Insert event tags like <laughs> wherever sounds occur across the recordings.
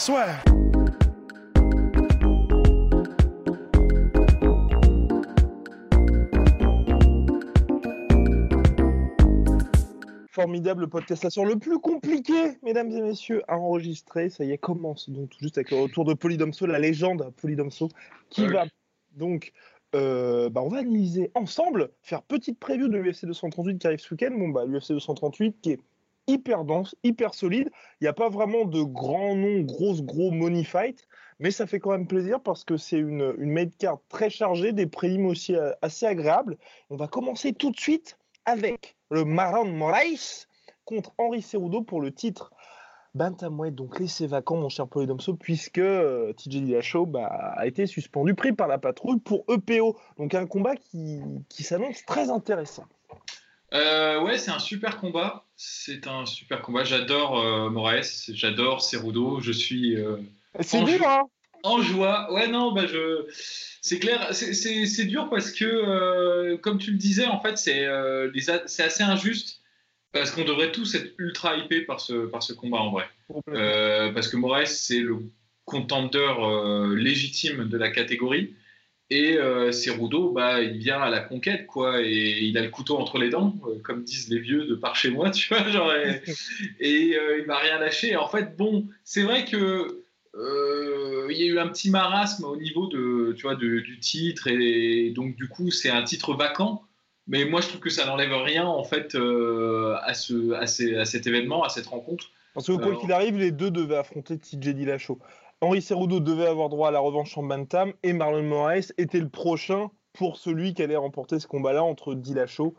Soit. Formidable podcastation, le plus compliqué, mesdames et messieurs, à enregistrer. Ça y est, commence donc tout juste avec le retour de Polydomso, la légende Polydomso, qui va donc euh, bah, on va analyser ensemble, faire petite preview de l'UFC 238 qui arrive ce week-end. Bon, bah, l'UFC 238 qui est hyper dense, hyper solide. Il n'y a pas vraiment de grands noms, gros, gros money fight, mais ça fait quand même plaisir parce que c'est une, une made card très chargée, des prélims aussi euh, assez agréables. On va commencer tout de suite avec le Maron Moraes contre Henri Cerudo pour le titre Bantamweight, donc laissez vacant, mon cher Polydomso, puisque euh, TJ Dillashaw bah, a été suspendu, pris par la patrouille pour EPO. Donc un combat qui, qui s'annonce très intéressant. Euh, ouais, c'est un super combat. C'est un super combat. J'adore euh, Moraes, j'adore Cerudo. Je suis. Euh, c'est dur, hein En joie. Ouais, non, bah je. C'est clair, c'est dur parce que, euh, comme tu le disais, en fait, c'est assez injuste parce qu'on devrait tous être ultra hypés par ce, par ce combat en vrai. Parce que Moraes, c'est le contendeur euh, légitime de la catégorie. Et euh, Cerudo, bah, il vient à la conquête, quoi. Et il a le couteau entre les dents, euh, comme disent les vieux de par chez moi, tu vois. <laughs> Genre, et, <laughs> et il m'a rien lâché. Et en fait, bon, c'est vrai que il y a eu un petit marasme au niveau de, tu vois, de, du titre. Et donc, du coup, c'est un titre vacant. Mais moi, je trouve que ça n'enlève rien en fait euh, à, ce, à, à, cet événement, à cette rencontre. Parce que quoi qu'il arrive, les deux devaient affronter TJ Dillashaw. Henri Cerudo devait avoir droit à la revanche en Bantam et Marlon Moraes était le prochain pour celui qui allait remporter ce combat-là entre Dillashaw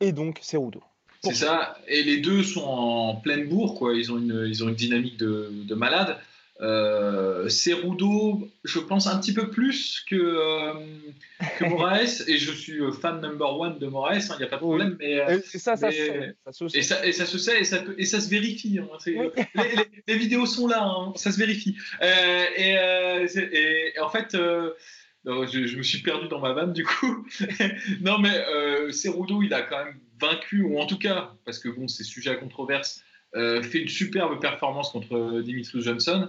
et donc Cerudo. C'est ça, et les deux sont en pleine bourre, quoi. Ils ont une, ils ont une dynamique de, de malade. Euh, Cerudo, je pense un petit peu plus que, euh, que Moraes, <laughs> et je suis euh, fan number one de Moraes, il hein, n'y a pas de problème. Mais, euh, et ça, ça, mais, ça, se sait. Et ça, et ça se sait, et ça, et ça se vérifie. Hein, oui. les, les, les, vidéos sont là, hein, ça se vérifie. Euh, et, et, en fait, je, je, me suis perdu dans ma vanne du coup. <laughs> non, mais Cerudo, il a quand même vaincu, ou en tout cas, parce que bon, c'est sujet à controverse. Euh, fait une superbe performance contre Dimitri Johnson.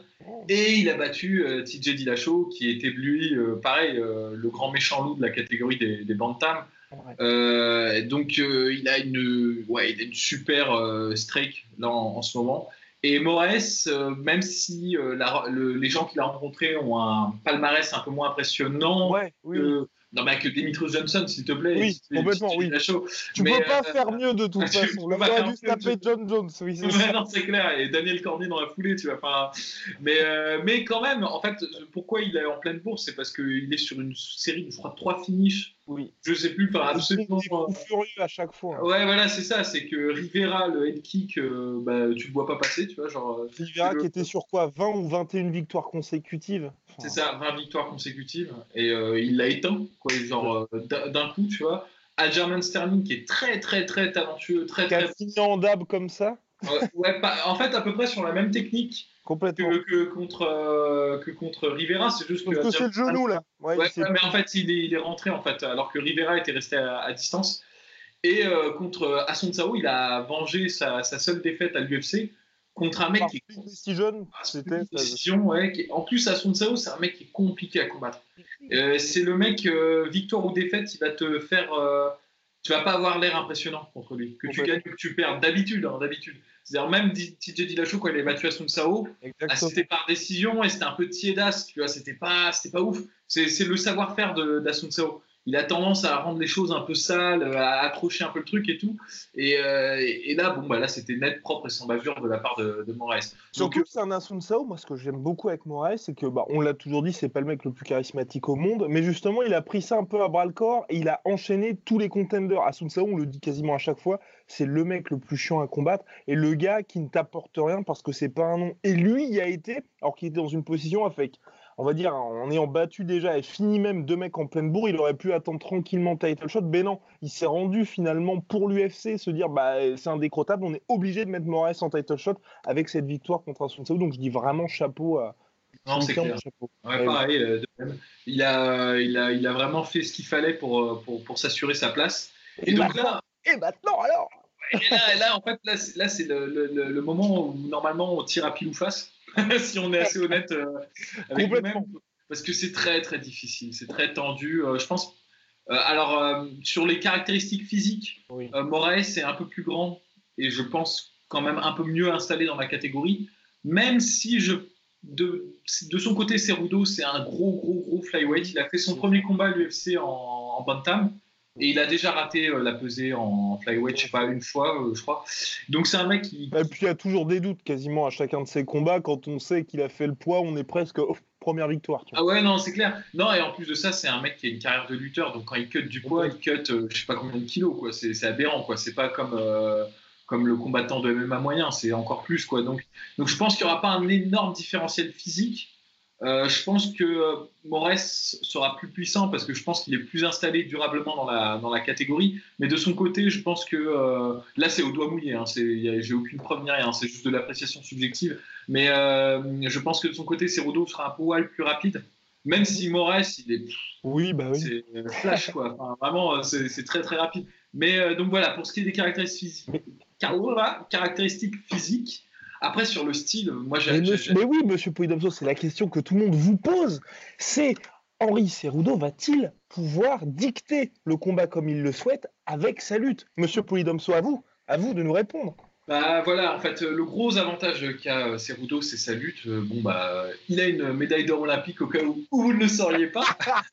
Et il a battu euh, TJ Dillashaw qui était lui euh, pareil le grand méchant loup de la catégorie des, des bantam. Ouais. donc il a une ouais il a une super streak là en, en, ce moment. Et Moraes même si la, le, les gens qu'il a rencontrés ont un palmarès un peu moins impressionnant ouais, oui, que, oui non, mais que Dimitri Johnson, s'il te plaît. Oui, complètement, oui. Tu mais, peux pas euh, faire mieux de toute <laughs> façon. On aurait dû se taper John Jones, oui, <laughs> Non, c'est clair. Et Daniel Cormier dans la foulée, tu vois. Enfin, mais, euh, mais quand même, en fait, pourquoi il est en pleine bourse C'est parce qu'il est sur une série de, je crois, trois finishes. Oui. Je sais plus, enfin, absolument. Il est furieux à chaque fois. Ouais, voilà, c'est ça. C'est que Rivera, le head kick, euh, bah, tu le vois pas passer, tu vois. Genre, euh, Rivera qui était sur quoi 20 ou 21 victoires consécutives c'est ça, 20 victoires consécutives. Et euh, il l'a éteint, quoi, genre euh, d'un coup, tu vois. Aljamain Sterling, qui est très, très, très talentueux, très, très. signé en dab comme ça? Ouais, ouais pas, en fait, à peu près sur la même technique. Complètement. Que, que contre, euh, que contre Rivera, c'est juste Parce que. c'est le genou, là. Ouais, ouais mais en fait, il est, il est, rentré, en fait, alors que Rivera était resté à, à distance. Et euh, contre Asunsao, il a vengé sa, sa seule défaite à l'UFC contre un mec Par qui est décision, c'était décision, ouais, qui en plus Sao, c'est un mec qui est compliqué à combattre. Euh, c'est le mec euh, victoire ou défaite, il va te faire euh, tu vas pas avoir l'air impressionnant contre lui. Que tu gagnes ou que tu perds d'habitude, hein, d'habitude. C'est-à-dire même TJ Dillashaw quand il est battu Sao, ah, c'était par décision et c'était un peu tiédasse, tu vois, c'était pas c'était pas ouf. C'est le savoir-faire d'Asun Sao. Il a tendance à rendre les choses un peu sales, à accrocher un peu le truc et tout. Et, et, là, bon, bah là, c'était net, propre et sans bavure de la part de, de Moraes. Surtout que c'est un Asun Sao, moi, ce que j'aime beaucoup avec Moraes, c'est que, bah, on l'a toujours dit, c'est pas le mec le plus charismatique au monde, mais justement, il a pris ça un peu à bras le corps et il a enchaîné tous les contenders. Asun Sao, on le dit quasiment à chaque fois, c'est le mec le plus chiant à combattre et le gars qui ne t'apporte rien parce que c'est pas un nom. Et lui, il a été, alors qu'il était dans une position avec on va dire, en ayant battu déjà et fini même deux mecs en pleine bourre, il aurait pu attendre tranquillement title shot. Mais non, il s'est rendu finalement pour l'UFC, se dire bah c'est indécrottable, on est obligé de mettre Moraes en title shot avec cette victoire contre Asun Donc je dis vraiment chapeau à. Non, c'est clair. Ouais, pareil, euh, il, a, il, a, il a vraiment fait ce qu'il fallait pour, euh, pour, pour s'assurer sa place. Et, donc là. Et maintenant alors? Et là, là, en fait, là, là c'est le, le, le, moment où normalement on tire à pile ou face. <laughs> si on est assez honnête euh, avec nous-mêmes. Parce que c'est très, très difficile. C'est très tendu. Euh, je pense. Euh, alors, sur les caractéristiques physiques, oui. Moraes est un peu plus grand et je pense quand même un peu mieux installé dans la catégorie. Même si je de, de, son côté, Cerudo, c'est un gros, gros, gros flyweight. Il a fait son premier combat à l'UFC en, en bantam. Et il a déjà raté euh, la pesée en flyweight, je sais pas, une fois, euh, je crois. Donc c'est un mec qui. Et puis il y a toujours des doutes quasiment à chacun de ses combats. Quand on sait qu'il a fait le poids, on est presque aux <laughs> première victoire. Ah ouais, non, c'est clair. Non, et en plus de ça, c'est un mec qui a une carrière de lutteur. Donc quand il cut du poids, il cut euh, je sais pas combien de kilos, quoi. C'est aberrant, quoi. C'est pas comme. comme le combattant de MMA moyen, c'est encore plus quoi. Donc, donc je pense qu'il n'y aura pas un énorme différentiel physique, euh, je pense que euh, Moraes sera plus puissant parce que je pense qu'il est plus installé durablement dans la, dans la catégorie. Mais de son côté, je pense que euh, là, c'est au doigt mouillé. Hein, J'ai aucune preuve ni rien. C'est juste de l'appréciation subjective. Mais je pense que de son côté, Cerudo sera un poil plus rapide. Même si Moraes, il est. Oui, bah oui. C'est flash, quoi. Enfin, vraiment, c'est très, très rapide. Mais donc voilà, pour ce qui est des caractéristiques physiques, caractéristiques physiques après, sur le style, moi j'ai. Mais, mais, oui, monsieur Poidomso, c'est la question que tout le monde vous pose. C'est Henri Cerudo va-t-il pouvoir dicter le combat comme il le souhaite avec sa lutte? Monsieur Poidomso, à vous, à vous de nous répondre. Bah voilà, en fait, le gros avantage qu'a euh, Cerudo, c'est sa lutte. Euh, bon bah, il a une médaille d'or olympique au cas où, vous ne le sauriez pas.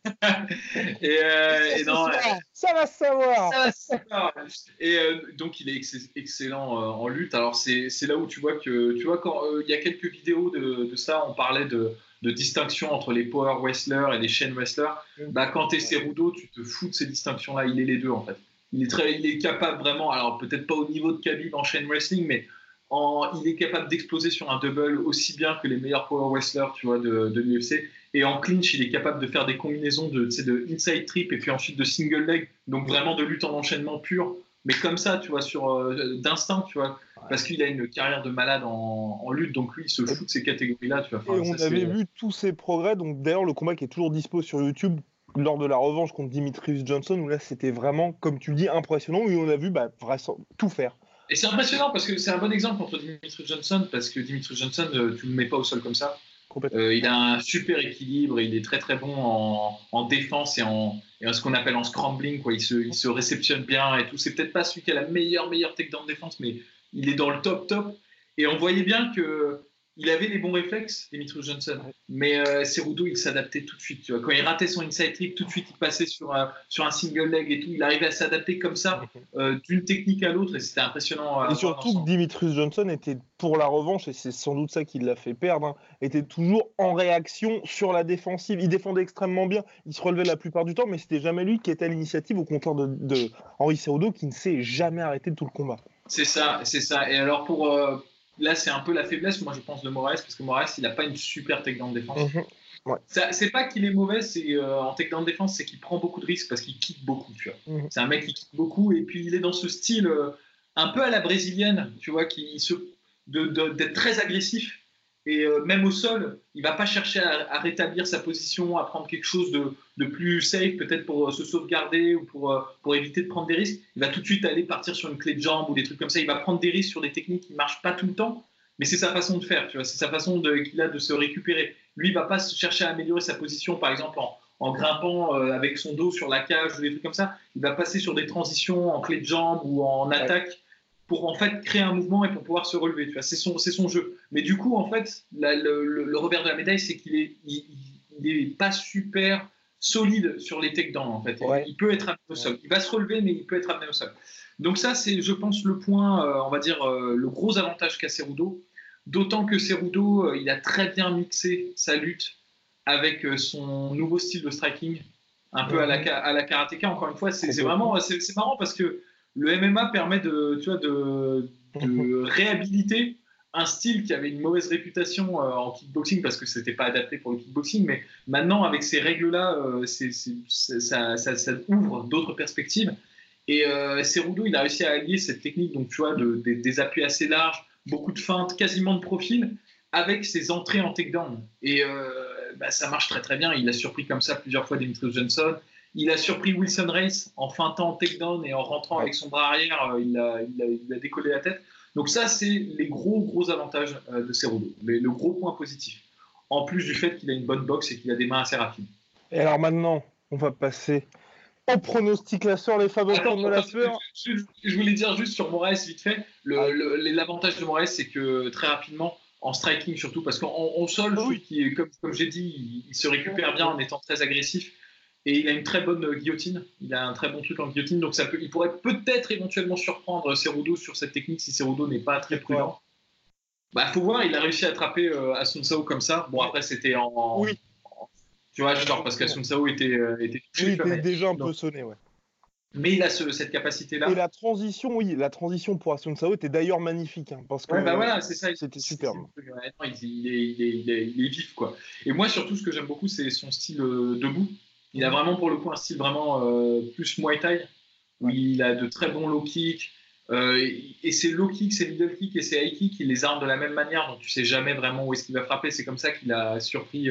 <laughs> et, euh, et non, ça va se savoir. Ça va se savoir. Et donc il est excellent en lutte. Alors c'est là où tu vois que tu vois quand il y a quelques vidéos de, de, ça, on parlait de, de distinction entre les power wrestlers et les chain wrestlers. Mm. Bah quand t'es Cerudo, tu te fous de ces distinctions-là. Il est les deux en fait il est, très, il est capable vraiment, alors peut-être pas au niveau de Khabib en chain wrestling, mais en, il est capable d'exploser sur un double aussi bien que les meilleurs power wrestlers tu vois, de, de l'UFC. Et en clinch, il est capable de faire des combinaisons de, de inside trip et puis ensuite de single leg, donc vraiment de lutte en enchaînement pur. Mais comme ça, tu vois, sur euh, d'instinct, tu vois, parce qu'il a une carrière de malade en, lutte, donc lui, il se fout de ces catégories-là, tu vois. et on avait vu tous ses progrès, donc d'ailleurs, le combat qui est toujours dispo sur YouTube, lors de la revanche contre Dimitrius Johnson, où là c'était vraiment, comme tu le dis, impressionnant, où on a vu bah, tout faire. Et c'est impressionnant parce que c'est un bon exemple contre Dimitrius Johnson, parce que Dimitrius Johnson, euh, tu ne le mets pas au sol comme ça. Euh, il a un super équilibre, il est très très bon en, défense et en, ce qu'on appelle en scrambling. Quoi. Il, se, il se réceptionne bien et tout. C'est peut-être pas celui qui a la meilleure, meilleure takedown défense, mais il est dans le top top. Et on voyait bien que il avait les bons réflexes, Dimitrius Johnson, mais euh, Cerudo, il s'adaptait tout de suite. Tu vois. Quand il ratait son inside trip, tout de suite, il passait sur, un, sur un single leg et tout. Il arrivait à s'adapter comme ça, euh, d'une technique à l'autre, et c'était impressionnant. et surtout que Dimitrius Johnson était pour la revanche, et c'est sans doute ça qui l'a fait perdre, hein, était toujours en réaction sur la défensive. Il défendait extrêmement bien, il se relevait la plupart du temps, mais c'était jamais lui qui était à l'initiative, au contraire de, de Henri Cerudo, qui ne s'est jamais arrêté de tout le combat. C'est ça, c'est ça. Et alors pour. Là, c'est un peu la faiblesse, moi, je pense, de Moraes, parce que Moraes, il n'a pas une super takedown de défense. Mhm. C'est pas qu'il est mauvais c'est euh, en takedown de défense, c'est qu'il prend beaucoup de risques parce qu'il kick beaucoup. Tu vois. Mhm. C'est un mec qui kick beaucoup et puis il est dans ce style euh, un peu à la brésilienne, tu vois, qui se d'être très agressif et euh, même au sol, il va pas chercher à, rétablir sa position, à prendre quelque chose de, de plus safe, peut-être pour euh, se sauvegarder ou pour, euh, pour éviter de prendre des risques. Il va tout de suite aller partir sur une clé de jambe ou des trucs comme ça. Il va prendre des risques sur des techniques qui marchent pas tout le temps, mais c'est sa façon de faire. Tu vois, c'est sa façon qu'il a de se récupérer. Lui, il va pas chercher à améliorer sa position, par exemple en, en grimpant avec son dos sur la cage ou des trucs comme ça. Il va passer sur des transitions en clé de jambe ou en attaque pour en fait créer un mouvement et pour pouvoir se relever. Tu vois, c'est son, c'est son jeu. Mais du coup, en fait, le, revers de la médaille, c'est qu'il est, il, est pas super solide sur les takedowns en fait. Il peut être amené au sol. Il va se relever, mais il peut être amené au sol. Donc ça, c'est, je pense, le point, euh, on va dire, euh, le gros avantage qu'a Cerudo. D'autant que Cerudo, euh, il a très bien mixé sa lutte avec son nouveau style de striking, un peu à la, à la karatéka. Encore une fois, c'est, vraiment, c'est, marrant parce que le MMA permet de, tu vois, de, de réhabiliter un style qui avait une mauvaise réputation en kickboxing parce que c'était pas adapté pour le kickboxing, mais maintenant avec ces règles-là, ça, ça, ouvre d'autres perspectives. Et euh, Cerudo, il a réussi à allier cette technique, donc tu vois, de, des appuis assez larges, beaucoup de feintes, quasiment de profil, avec ses entrées en takedown. Et euh, bah, ça marche très très bien. Il a surpris comme ça plusieurs fois Dimitri Johnson. Il a surpris Wilson Race en feintant en takedown et en rentrant avec son bras arrière, euh, il a, il, a, décollé la tête. Donc ça, c'est les gros gros avantages de Cerudo, mais le gros point positif. En plus du fait qu'il a une bonne boxe et qu'il a des mains assez rapides. Et alors maintenant, on va passer au pronostic la soeur, les fameux de la sueur. Je, voulais dire juste sur Moraes, vite fait. Ah. L'avantage de Moraes, c'est que très rapidement, en striking surtout, parce qu'en sol, qui, comme, comme j'ai dit, il, se récupère bien en étant très agressif. Et il a une très bonne guillotine. Il a un très bon truc en guillotine. Donc ça peut, il pourrait peut-être éventuellement surprendre Cerudo sur cette technique si Cerudo n'est pas très prudent. Bah, faut voir, il a réussi à attraper euh, Asunsao comme ça. Bon, après, c'était en, oui. Tu vois, genre parce qu'Asunsao était, euh, était touché. Il était déjà un peu sonné, ouais. Mais il a cette capacité-là. Et la transition, oui, la transition pour Asunsao était d'ailleurs magnifique. Hein, parce que ouais, bah voilà, c'est ça. C'était superbe. Il, est, vif, quoi. Et moi, surtout, ce que j'aime beaucoup, c'est son style euh, debout. Il a vraiment, pour le coup, un style vraiment euh, plus Muay Thai, où il a de très bons low kicks. et ses low kicks, ses middle kicks et ses high kicks, il les arme de la même manière, donc tu sais jamais vraiment où est-ce qu'il va frapper. C'est comme ça qu'il a surpris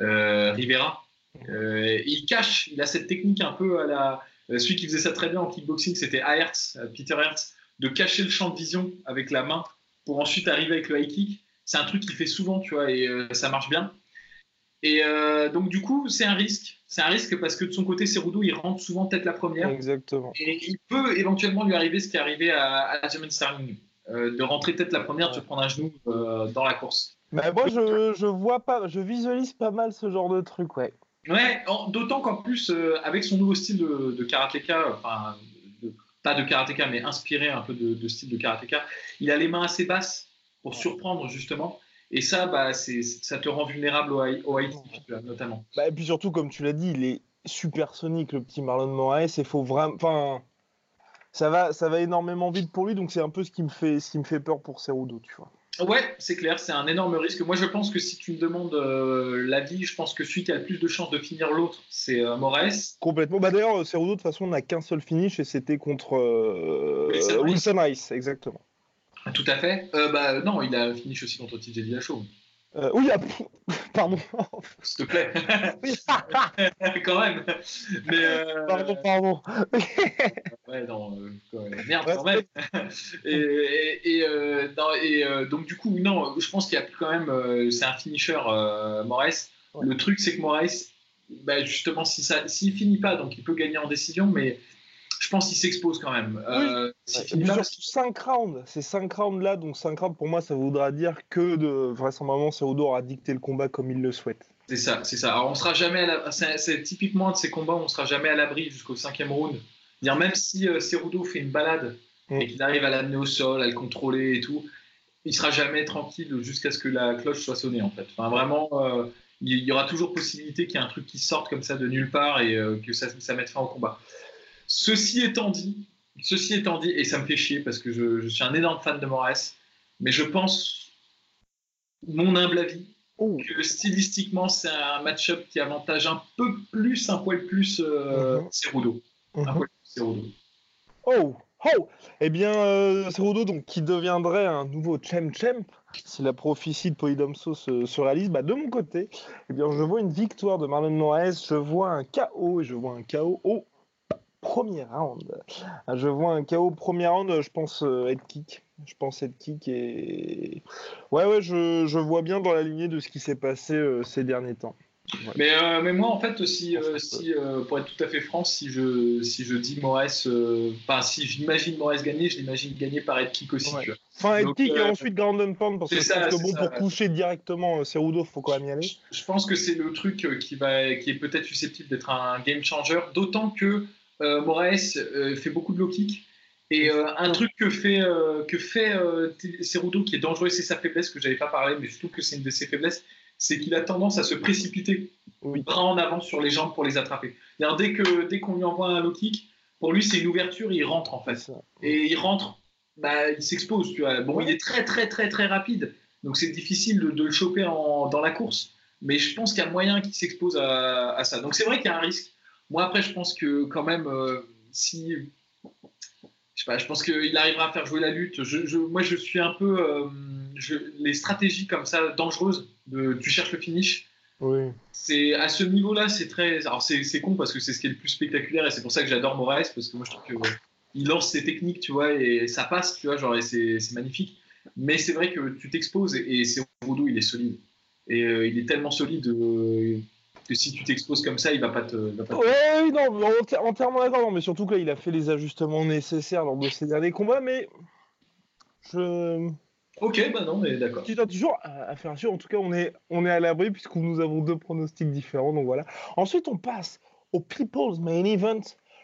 euh, Rivera. Euh, il cache, il a cette technique un peu à la. Euh, celui qui faisait ça très bien en kickboxing, c'était Hertz, Peter Hertz, de cacher le champ de vision avec la main pour ensuite arriver avec le high kick. C'est un truc qu'il fait souvent, tu vois, et ça marche bien. Et donc, du coup, c'est un risque. C'est un risque parce que de son côté, Cerudo, il rentre souvent tête la première. Exactement. Et il peut éventuellement lui arriver ce qui est arrivé à, à Sterling, de rentrer tête la première, de se prendre un genou dans la course. Mais moi, je, je, vois pas, je visualise pas mal ce genre de truc, ouais. Ouais, d'autant qu'en plus, euh, avec son nouveau style de, de karatéka, enfin, pas de karatéka, mais inspiré un peu de, style de karatéka, il a les mains assez basses pour surprendre, justement. Et ça, bah, ça te rend vulnérable au, au high notamment. Bah, et puis surtout, comme tu l'as dit, il est supersonique, le petit Marlon Moraes. Il faut vraiment. Enfin, ça va, ça va énormément vite pour lui, donc c'est un peu ce qui me fait, ce qui me fait peur pour Cerudo, tu vois. Ouais, c'est clair, c'est un énorme risque. Moi, je pense que si tu me demandes euh, l'avis, je pense que celui qui a le plus de chances de finir l'autre, c'est euh, Moraes. Complètement. Bah, D'ailleurs, Cerudo, de toute façon, n'a qu'un seul finish et c'était contre euh, Wilson, Rice. exactement. Tout à fait. bah, non, il a finish aussi contre TJ Dillashaw. Euh, oui, ah, <laughs> pardon. S'il te plaît. <laughs> quand même. Mais, euh... Pardon, pardon. ouais, non, euh, merde, quand même. <laughs> et, et, euh, et euh, donc, du coup, non, je pense qu'il y a quand même. c'est un finisher, Moraes. Le truc, c'est que Moraes, bah, justement, s'il si ne finit pas, donc il peut gagner en décision, mais je pense qu'il s'expose quand même. Euh, surtout 5 rounds, ces 5 rounds là, donc 5 rounds pour moi ça voudra dire que de vraisemblablement Cerudo aura dicté le combat comme il le souhaite. C'est ça, c'est ça. Alors on sera jamais, c'est typiquement de ces combats, on sera jamais à l'abri jusqu'au cinquième round. Dire même si euh, Cerudo fait une balade mm. et qu'il arrive à l'amener au sol, à le contrôler et tout, il sera jamais tranquille jusqu'à ce que la cloche soit sonnée en fait. Enfin vraiment. Euh, il y aura toujours possibilité qu'il y ait un truc qui sorte comme ça de nulle part et euh, que ça, ça mette fin au combat. Ceci étant dit, ceci étant dit, et ça me fait chier parce que je, suis un énorme fan de Moraes, mais je pense, mon humble avis, oh. que stylistiquement, c'est un match-up qui avantage un peu plus, un poil plus euh, mhm. Cerudo. Un mhm. poil plus Cerudo. Oh, oh Eh bien, euh, Cerudo, donc, qui deviendrait un nouveau champ champ si la prophétie de Polydomso se, se réalise, bah, de mon côté, eh bien, je vois une victoire de Marlon Moraes, je vois un KO, et je vois un KO au premier round. Je vois un KO premier round, je pense euh, head kick. Je pense head kick et. Ouais, ouais, je, je, vois bien dans la lignée de ce qui s'est passé euh, ces derniers temps. Mais, euh, mais moi, en fait, si, euh, si pour être tout à fait franc, si je, si je dis Moraes, enfin, si j'imagine Moraes gagner, je l'imagine gagner par head kick aussi. Tu vois. Enfin, head kick et ensuite ground and pound, parce que, ça, que bon, pour coucher directement Cerudo, il faut quand même y aller. Je, pense que c'est le truc qui, va, qui est peut-être susceptible d'être un game changer, d'autant que Moraes fait beaucoup de low kick. Et un truc que fait, que fait Cerudo qui est dangereux, c'est sa faiblesse, que j'avais pas parlé, mais je trouve que c'est une de ses faiblesses, c'est qu'il a tendance à se précipiter oui. bras en avant sur les jambes pour les attraper. Dès que dès qu'on lui envoie un low kick, pour lui c'est une ouverture, il rentre en fait. Et il rentre, bah, il s'expose. Tu vois. Bon, il est très très très très rapide, donc c'est difficile de, le choper dans la course. Mais je pense qu'il y a moyen qu'il s'expose à, ça. Donc c'est vrai qu'il y a un risque. Moi après, je pense que quand même, euh, si je sais pas, je pense qu'il arrivera à faire jouer la lutte. Je, moi, je suis un peu euh, les stratégies comme ça dangereuses. De, tu cherches le finish. Oui. C'est à ce niveau-là, c'est très. Alors c'est con parce que c'est ce qui est le plus spectaculaire et c'est pour ça que j'adore Moraes parce que moi je trouve que il lance ses techniques, tu vois, et ça passe, tu vois, genre et c'est magnifique. Mais c'est vrai que tu t'exposes et, c'est Cerudo, il est solide et euh, il est tellement solide euh, que si tu t'exposes comme ça, il va pas te. Va pas Oui, non, entièrement d'accord, mais surtout qu'il a fait les ajustements nécessaires lors de ses derniers combats, mais je Ok, bah non, mais d'accord. Tu as toujours à, faire sûr. En tout cas, on est, on est à l'abri puisque nous avons deux pronostics différents. Donc voilà. Ensuite, on passe au People's Main Event,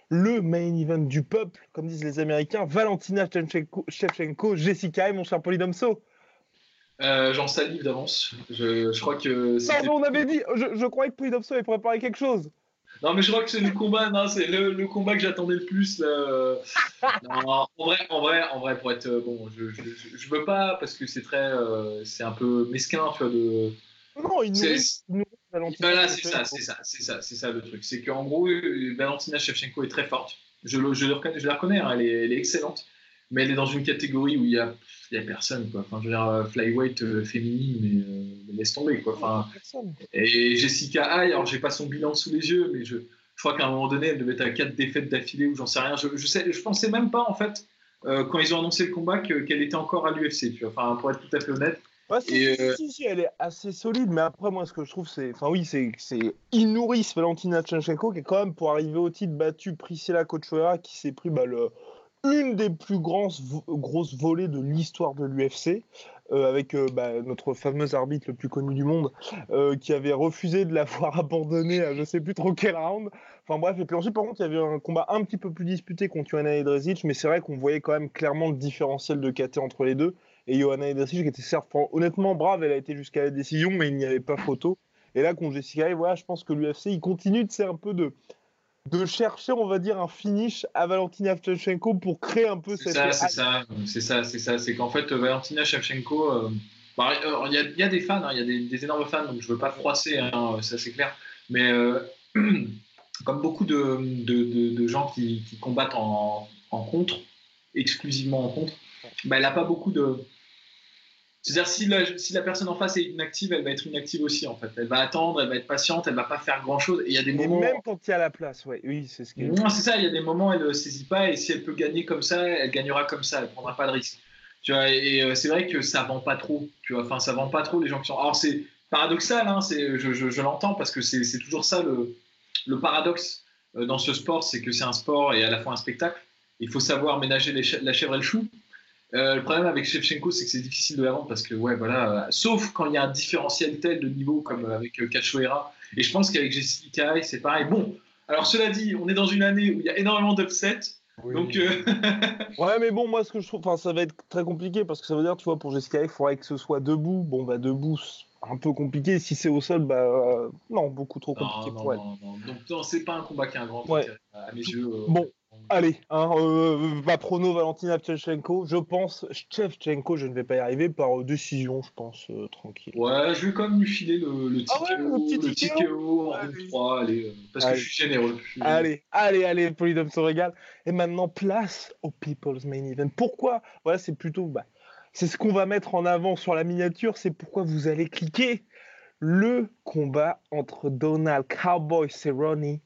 le main event du peuple, comme disent les Américains. Valentina Shevchenko, Jessica et mon cher Polydomso. Euh, J'en salive d'avance. Je, je, crois que. Non, on avait dit. Je, je croyais que Polydomso avait préparé quelque chose. Non, mais je crois que c'est le combat, non, c'est le, combat que j'attendais le plus. <laughs> en vrai, en vrai, en vrai, pour être bon, je, je, veux pas parce que c'est très, euh, c'est un peu mesquin, tu vois. De... Non, il nous. Voilà, c'est ça, c'est ça, c'est ça, c'est ça le truc. C'est qu'en gros, Valentina Shevchenko est très forte. Je, je, le reconnais, je la reconnais, hein, elle, est, elle, est, excellente, mais elle est dans une catégorie où il y a, il y a personne, quoi. Enfin, je veux dire, euh, flyweight euh, féminine, mais laisse tomber quoi. Enfin, et Jessica Hay, alors j'ai pas son bilan sous les yeux, mais je, je crois qu'à un moment donné, elle devait être à quatre défaites d'affilée ou j'en sais rien. Je, je, sais, je pensais même pas en fait euh, quand ils ont annoncé le combat qu'elle était encore à l'UFC. Tu vois, enfin pour être tout à fait honnête. si, euh, si, si, elle est assez solide, mais après, moi, ce que je trouve, c'est. Enfin, oui, c'est Inouris Valentina Tchenchenko qui est quand même, pour arriver au titre, battu Priscilla Cochuera qui s'est pris bah, le, une des plus grosses, grosses volées de l'histoire de l'UFC. Euh, avec euh, bah, notre fameux arbitre le plus connu du monde, euh, qui avait refusé de l'avoir <laughs> abandonné à je sais plus trop quel round. Enfin bref, et puis ensuite, par contre, il y avait un combat un petit peu plus disputé contre Johanna Edresic, mais c'est vrai qu'on voyait quand même clairement le différentiel de KT entre les deux. Et Johanna Edresic, qui était certes, honnêtement brave, elle a été jusqu'à la décision, mais il n'y avait pas photo. Et là, contre Jessica, voilà, je pense que l'UFC, il continue de un peu de, de chercher, on va dire, un finish à Valentina Shevchenko pour créer un peu cette. C'est ça, c'est ça, c'est ça. C'est qu'en fait, Valentina Shevchenko, euh, bah, euh, il y, y, a des fans, hein, il y a des, énormes fans, donc je veux pas froisser, hein, ça c'est clair. Mais euh, <clears throat> comme beaucoup de, de, de gens qui, qui combattent en, en, contre, exclusivement en contre, bah, elle n'a pas beaucoup de c'est-à-dire si la, si la personne en face est inactive, elle va être inactive aussi en fait. Elle va attendre, elle va être patiente, elle va pas faire grand-chose. Et il y a des moments. Même quand il y a la place, ouais. oui, c'est ce qui. Non, c'est ça. Il y a des moments où elle ne saisit pas et si elle peut gagner comme ça, elle gagnera comme ça. Elle prendra pas de risque. Tu vois. Et, euh, c'est vrai que ça vend pas trop. Tu vois. Enfin, ça vend pas trop les gens qui sont. Alors c'est paradoxal, hein, c'est, je, je, l'entends parce que c'est, c'est toujours ça le, le paradoxe euh, dans ce sport, c'est que c'est un sport et à la fois un spectacle. Il faut savoir ménager la chèvre et le chou. Euh, le problème avec Shevchenko, c'est que c'est difficile de la vendre parce que, ouais, voilà, euh, sauf quand il y a un différentiel tel de niveau comme avec euh, Cachoeira. Et je pense qu'avec Jessica c'est pareil. Bon, alors cela dit, on est dans une année où il y a énormément d'upsets. Donc, <laughs> ouais, mais bon, moi, ce que je trouve, ça va être très compliqué parce que ça veut dire, tu vois, pour Jessica, il faudrait que ce soit debout. Bon, bah, debout, un peu compliqué. Si c'est au sol, bah, non, beaucoup trop compliqué non, pour elle. Non, non. Donc, non, c'est pas un combat qui a un grand ouais. à mes yeux. Bon, Allez, hein, euh, ma prono Valentina Shevchenko, je pense, Shevchenko, je ne vais pas y arriver par euh, décision, je pense, euh, tranquille. Ouais, je vais quand même lui filer le, le ticket ah ouais, le, ticket en allez. 3, allez, parce que je suis généreux. Allez, allez, allez, Polydome se régale. Et maintenant, place au People's Main Event. Pourquoi? Voilà, c'est plutôt, bah, c'est ce qu'on va mettre en avant sur la miniature, c'est pourquoi vous allez cliquer le combat entre Donald Cowboy Cerrone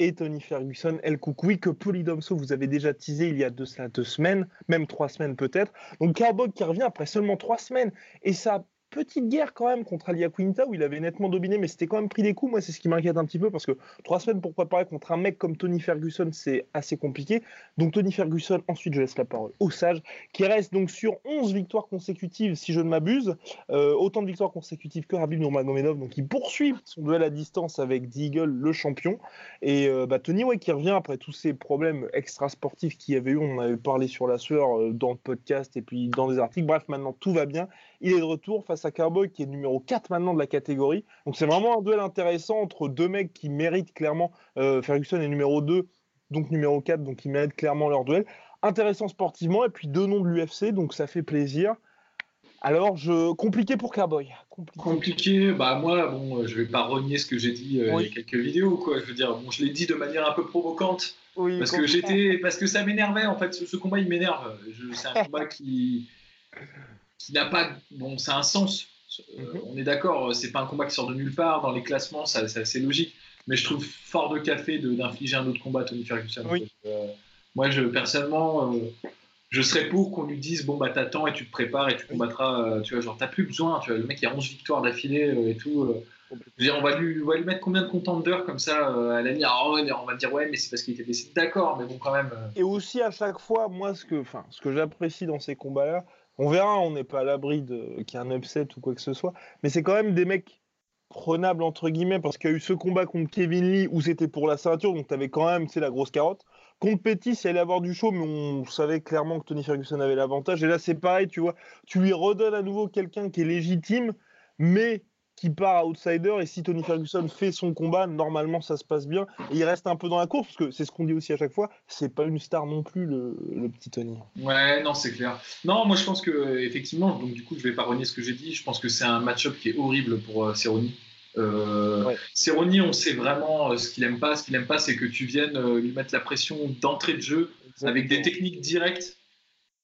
et Tony Ferguson, El Koukoui, que Polydomso vous avez déjà teasé il y a deux, semaines, même trois semaines peut-être. Donc Carbog qui revient après seulement trois semaines, et ça petite guerre quand même contre Alia Quinta où il avait nettement dominé, mais c'était quand même pris des coups. Moi, c'est ce qui m'inquiète un petit peu parce que trois semaines pour préparer contre un mec comme Tony Ferguson, c'est assez compliqué. Donc, Tony Ferguson, ensuite, je laisse la parole au sage, qui reste donc sur 11 victoires consécutives, si je ne m'abuse. Euh, autant de victoires consécutives que Rabib Nurmagomedov. Donc, il poursuit son duel à distance avec Deagle, le champion. Et euh, bah, Tony, ouais, qui revient après tous ces problèmes extra-sportifs qu'il y avait eu. On avait parlé sur la sueur euh, dans le podcast et puis dans des articles. Bref, maintenant, tout va bien. Il est de retour face à Cowboy, qui est numéro 4 maintenant de la catégorie. Donc c'est vraiment un duel intéressant entre deux mecs qui méritent clairement. Euh, Ferguson est numéro 2, donc numéro 4, donc ils méritent clairement leur duel. Intéressant sportivement, et puis deux noms de l'UFC, donc ça fait plaisir. Alors, je... compliqué pour Cowboy. Compliqué. compliqué. bah moi, bon, je vais pas renier ce que j'ai dit euh, il y a quelques vidéos, quoi. Je veux dire, bon, je l'ai dit de manière un peu provocante, oui, parce que j'étais, parce que ça m'énervait en fait. Ce, ce combat, il m'énerve. C'est un <laughs> combat qui, qui n'a pas. Bon, ça a un sens. Euh, mhm. on est d'accord, c'est pas un combat qui sort de nulle part. Dans les classements, c'est assez logique. Mais je trouve fort de café d'infliger un autre combat à Tony Ferguson. Euh, moi, je, personnellement, euh, je serais pour qu'on lui dise bon, bah, t'attends et tu te prépares et tu combattras. tu vois, genre, t'as plus besoin. Tu vois, le mec, il a 11 victoires d'affilée et tout. on, va lui, on va lui mettre combien de contenders comme ça à la ligne ah, On va dire ouais, mais c'est parce qu'il était blessé. D'accord, mais bon, quand même. Et aussi, à chaque fois, moi, ce que, ce que j'apprécie dans ces combats-là, on verra, on n'est pas à l'abri qu'il y ait un upset ou quoi que ce soit. Mais c'est quand même des mecs prenables, entre guillemets, parce qu'il y a eu ce combat contre Kevin Lee où c'était pour la ceinture, donc tu avais quand même la grosse carotte. Contre Pettis, il allait avoir du show, mais on savait clairement que Tony Ferguson avait l'avantage. Et là, c'est pareil, tu vois, tu lui redonnes à nouveau quelqu'un qui est légitime, mais qui part outsider et si Tony Ferguson fait son combat, normalement ça se passe bien et il reste un peu dans la course parce que c'est ce qu'on dit aussi à chaque fois, c'est pas une star non plus le, petit Tony. Ouais, non, c'est clair. Non, moi je pense que effectivement, donc du coup je vais pas renier ce que j'ai dit, je pense que c'est un match-up qui est horrible pour euh, Cerrone. Euh, on sait vraiment euh, ce qu'il aime pas. Ce qu'il aime pas, c'est que tu viennes euh, lui mettre la pression d'entrée de jeu avec des techniques directes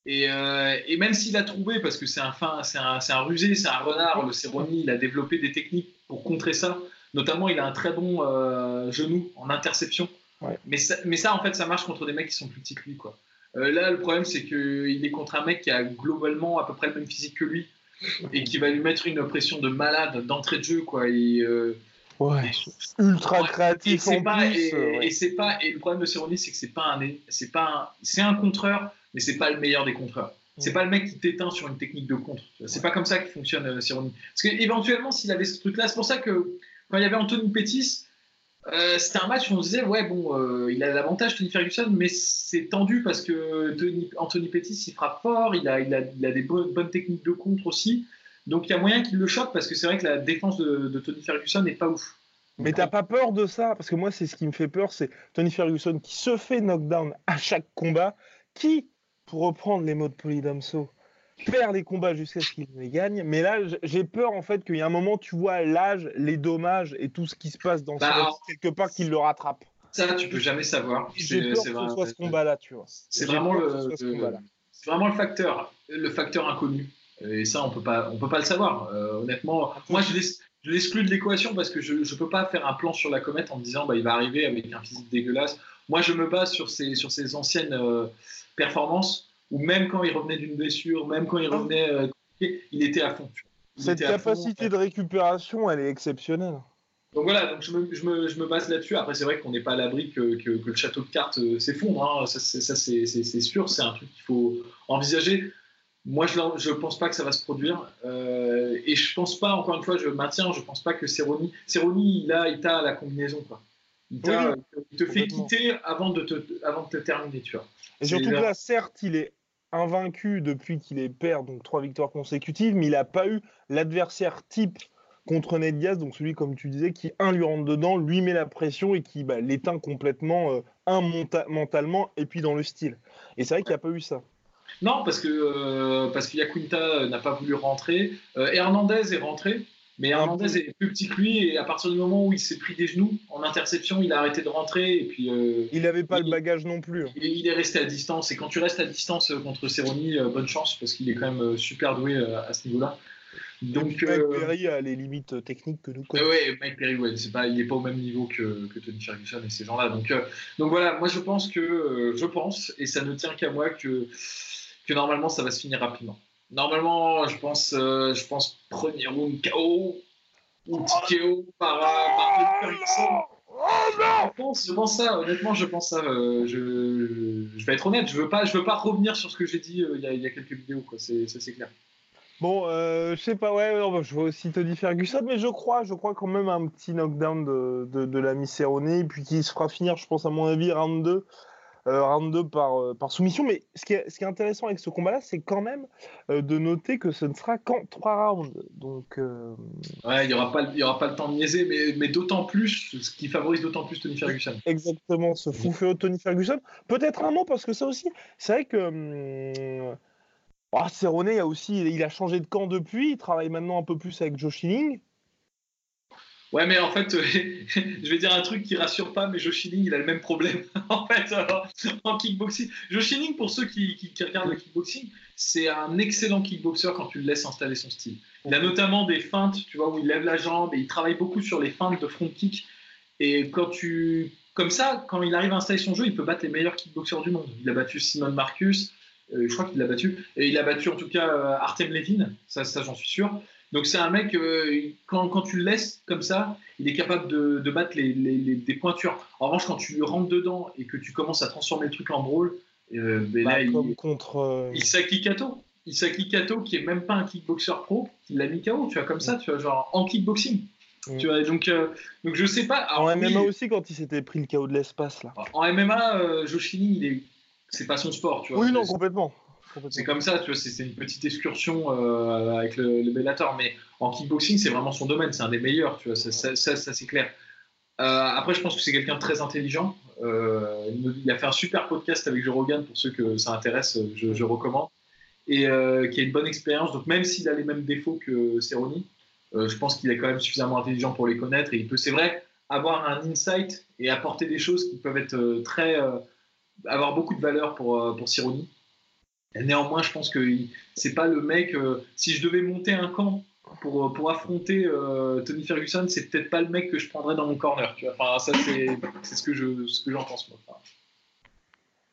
euh, et, même s'il a trouvé, parce que c'est un, fin, c'est un, un, rusé, c'est un renard, le Cerroni, il a développé des techniques pour contrer ça. Notamment, il a un très bon euh, genou en interception. Mais, ça, mais ça, en fait, ça marche contre des mecs qui sont plus petits que lui. Quoi. Euh, là, le problème, c'est qu'il est contre un mec qui a globalement à peu près le même physique que lui et qui va lui mettre une pression de malade d'entrée de jeu. Quoi. Et, ouais, ultra créatif et en plus. Et, c'est pas, et le problème de Cerroni, c'est que c'est pas un, c'est pas c'est un contreur mais c'est pas le meilleur des contreurs. C'est pas le mec qui t'éteint sur une technique de contre. C'est pas comme ça que fonctionne euh, Parce qu'éventuellement, s'il avait ce truc-là, c'est pour ça que quand il y avait Anthony Pettis, euh, c'était un match où on se disait, ouais, bon, euh, il a l'avantage, Tony Ferguson, mais c'est tendu parce que Tony, Anthony Pettis, il frappe fort, il a, il a, il a des bonnes, techniques de contre aussi. Donc il y a moyen qu'il le choque parce que c'est vrai que la défense de, de Tony Ferguson n'est pas ouf. Mais t'as pas peur de ça? Parce que moi, c'est ce qui me fait peur, c'est Tony Ferguson qui se fait knockdown à chaque combat, qui pour reprendre les mots de Polydamso, perd les combats jusqu'à ce qu'il les gagne. Mais là, j'ai peur en fait qu'il y a un moment, tu vois l'âge, les dommages et tout ce qui se passe dans bah, quelque part qu'il le rattrape. Ça, tu peux jamais savoir. J'ai peur que ce soit ce combat-là, tu vois. C'est vraiment le, vraiment le facteur, le facteur inconnu. Et ça, on peut pas, on peut pas le savoir. Euh, honnêtement, moi, je l'exclus de l'équation parce que je ne peux pas faire un plan sur la comète en me disant bah, il va arriver avec un physique dégueulasse. Moi, je me base sur ses anciennes euh, performance où même quand il revenait d'une blessure, même quand il revenait, euh, il était à fond. Cette capacité de récupération, elle est exceptionnelle. Donc voilà, donc je, me, je, me, je me base là-dessus. Après, c'est vrai qu'on n'est pas à l'abri que, que, le château de cartes euh, s'effondre. Hein. Ça, c'est sûr. C'est un truc qu'il faut envisager. Moi, je ne pense pas que ça va se produire. Euh, et je pense pas, encore une fois, je maintiens, je pense pas que Cerroni. Cerroni, il a, il a la combinaison. Quoi. Il, te fait quitter avant de, te, avant de te terminer, tu vois. Et surtout que là, certes, il est invaincu depuis qu'il est père, donc trois victoires consécutives, mais il n'a pas eu l'adversaire type contre Ned Diaz, donc celui, comme tu disais, qui, un, lui rentre dedans, lui met la pression et qui bah, l'éteint complètement, euh, un, mentalement, et puis dans le style. Et c'est vrai qu'il n'y a pas eu ça. Non, parce que, euh, parce que Yaquinta n'a pas voulu rentrer. Euh, Hernandez est rentré, mais Hernandez est plus petit que lui et à partir du moment où il s'est pris des genoux en interception, il a arrêté de rentrer et puis. Euh, il n'avait pas le bagage non plus. Il, il, est resté à distance et quand tu restes à distance euh, contre Cerroni, euh, bonne chance parce qu'il est quand même super doué à ce niveau-là. Donc Mike Perry a les limites techniques que nous connaissons. oui, Mike Perry, ouais, c'est pas, il n'est pas au même niveau que, que, Tony Ferguson et ces gens-là. Donc, donc voilà, moi je pense que je pense et ça ne tient qu'à moi que que normalement ça va se finir rapidement. Normalement, je pense, euh, je pense premier round KO ou TKO par, par oh, oh non je pense, je pense ça, honnêtement, je pense ça. Euh, je, je, vais être honnête, je veux pas, je veux pas revenir sur ce que j'ai dit euh, il, y a, il, y a, quelques vidéos, quoi. C'est, ça c'est clair. Bon, euh, je sais pas, ouais, non, je vois aussi Tony Ferguson, mais je crois, je crois quand même un petit knockdown de, de, de l'ami Cerrone, puis qui se fera finir, je pense, à mon avis, round 2 euh, round 2 par, euh, par soumission. Mais ce qui, est, ce qui est intéressant avec ce combat-là, c'est quand même euh, de noter que ce ne sera qu'en 3 rounds. Donc, Ouais, il n'y aura, pas, aura pas le temps de niaiser, mais, mais d'autant plus, ce qui favorise d'autant plus Tony Ferguson. Exactement, ce fou furieux Tony Ferguson. Peut-être un mot, parce que ça aussi, c'est vrai que. Hum, oh, Cerrone, il a aussi, il a changé de camp depuis. Il travaille maintenant un peu plus avec Joe Schilling. Ouais, mais en fait, <laughs> je vais dire un truc qui rassure pas, mais Joe il a le même problème. <laughs> en fait, en kickboxing. Joe pour ceux qui, regardent le kickboxing, c'est un excellent kickboxer quand tu le laisses installer son style. Il a notamment des feintes, tu vois, où il lève la jambe et il travaille beaucoup sur les feintes de front kick. Et quand tu. Comme ça, quand il arrive à installer son jeu, il peut battre les meilleurs kickboxers du monde. Il a battu Simon Marcus, euh, je crois qu'il l'a battu. Et il a battu en tout cas euh, Artem Levin, ça j'en suis sûr. Donc c'est un mec, euh, quand, quand, tu le laisses comme ça, il est capable de, de battre les, les, des pointures. En revanche, quand tu rentres dedans et que tu commences à transformer le truc en brawl, euh, ben bah, là, il, contre, euh... Isaki Kato. Isaki Kato, qui est même pas un kickboxer pro, qui l'a mis KO, tu vois, comme ça, tu vois, genre en kickboxing. Tu vois, donc, euh, donc je sais pas. Alors, en MMA aussi, quand il s'était pris le KO de l'espace, là. En MMA, euh, Joshini, il est... c'est pas son sport, tu vois. Oui, non, complètement. C'est comme ça, tu vois, c'est une petite excursion euh, avec le, le Bellator, mais en kickboxing, c'est vraiment son domaine, c'est un des meilleurs, tu vois, ça, ça, ça, ça c'est clair. Euh, après, je pense que c'est quelqu'un de très intelligent. Euh, il a fait un super podcast avec Joe Rogan, pour ceux que ça intéresse, je, je recommande, et qui a une bonne expérience. Donc, même s'il a les mêmes défauts que Cerrone, je pense qu'il est quand même suffisamment intelligent pour les connaître, et il peut, c'est vrai, avoir un insight et apporter des choses qui peuvent être très. avoir beaucoup de valeur pour, pour Cerrone. Néanmoins, je pense que c'est pas le mec. Euh, si je devais monter un camp pour, euh, affronter euh, Tony Ferguson, c'est peut-être pas le mec que je prendrais dans mon corner. Tu vois enfin, ça, c'est ce que j'en pense moi.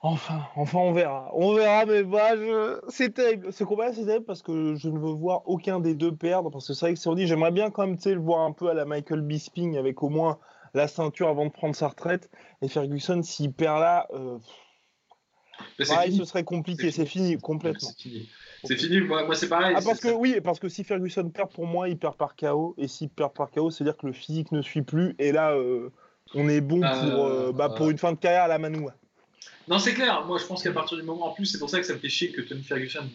Enfin. On verra. On verra, mais bah, je... c'est terrible. Ce combat, c'est terrible parce que je ne veux voir aucun des deux perdre. Parce que c'est vrai que c'est dit, j'aimerais bien quand même le voir un peu à la Michael Bisping avec au moins la ceinture avant de prendre sa retraite. Et Ferguson, s'il perd là. Pareil, ce serait compliqué, c'est fini. fini. complètement. C'est fini. moi, moi c'est pareil. Ah, parce que oui, parce que si Ferguson perd pour moi, il perd par KO, et s'il perd par KO, c'est-à-dire que le physique ne suit plus, et là, euh, on est bon pour, euh, bah, pour une fin de carrière à la Manoua. Non, c'est clair. Moi, je pense qu'à partir du moment, en plus, c'est pour ça que ça me fait chier que Tony Ferguson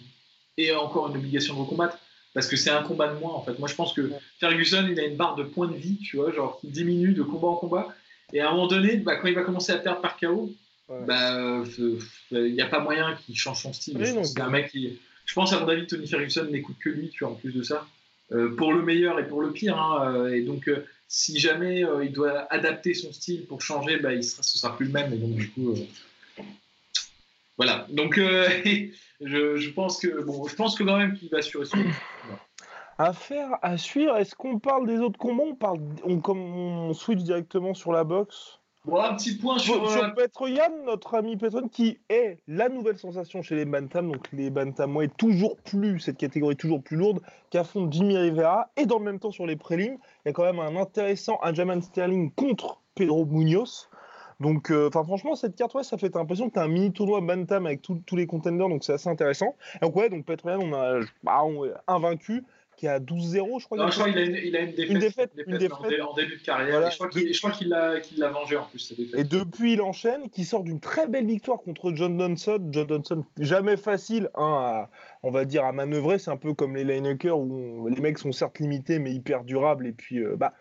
ait encore une obligation de recombattre. Parce que c'est un combat de moins, en fait. Moi, je pense que Ferguson, il a une barre de points de vie, tu vois, genre qui diminue de combat en combat. Et à un moment donné, bah, quand il va commencer à perdre par KO, il bah, n'y a pas moyen qu'il change son style. Oui, c'est un mec qui. Je pense, à mon avis, Tony Ferguson n'écoute que lui, tu vois, en plus de ça. Euh, pour le meilleur et pour le pire. Hein, euh, et donc, euh, si jamais euh, il doit adapter son style pour changer, bah, il sera, ce sera plus le même. Et donc, du coup. Voilà. Donc, <laughs> je, je, pense que, bon, je pense que quand même qu'il va son. Affaire à suivre. Est-ce qu'on parle des autres combats On parle, on, on switch directement sur la boxe? Bon, un petit point sur, sur Petroyan, notre ami Petroyan, qui est la nouvelle sensation chez les Bantam. Donc les Bantam est toujours plus, cette catégorie toujours plus lourde, qu'affronte Jimmy Rivera. Et dans le même temps, sur les prélims, il y a quand même un intéressant Ajaman Sterling contre Pedro Munoz. Donc, euh, enfin, franchement, cette carte, ouais, ça fait l'impression que tu as un mini tournoi Bantam avec tous les contenders, donc c'est assez intéressant. Et donc, ouais, donc Petroyan, on a bah, on, invaincu qui a 12-0, je crois. Non, je crois qu'il a, une, il a une défaite, une défaite, une défaite, En, début de carrière. Voilà. je crois qu'il l'a qu vengé en plus. Et depuis, il enchaîne, qui sort d'une très belle victoire contre John Donson. John Donson, jamais facile, hein, à, on va dire, à manœuvrer. C'est un peu comme les linebackers où les mecs sont certes limités, mais hyper durables. Et puis, euh, bah.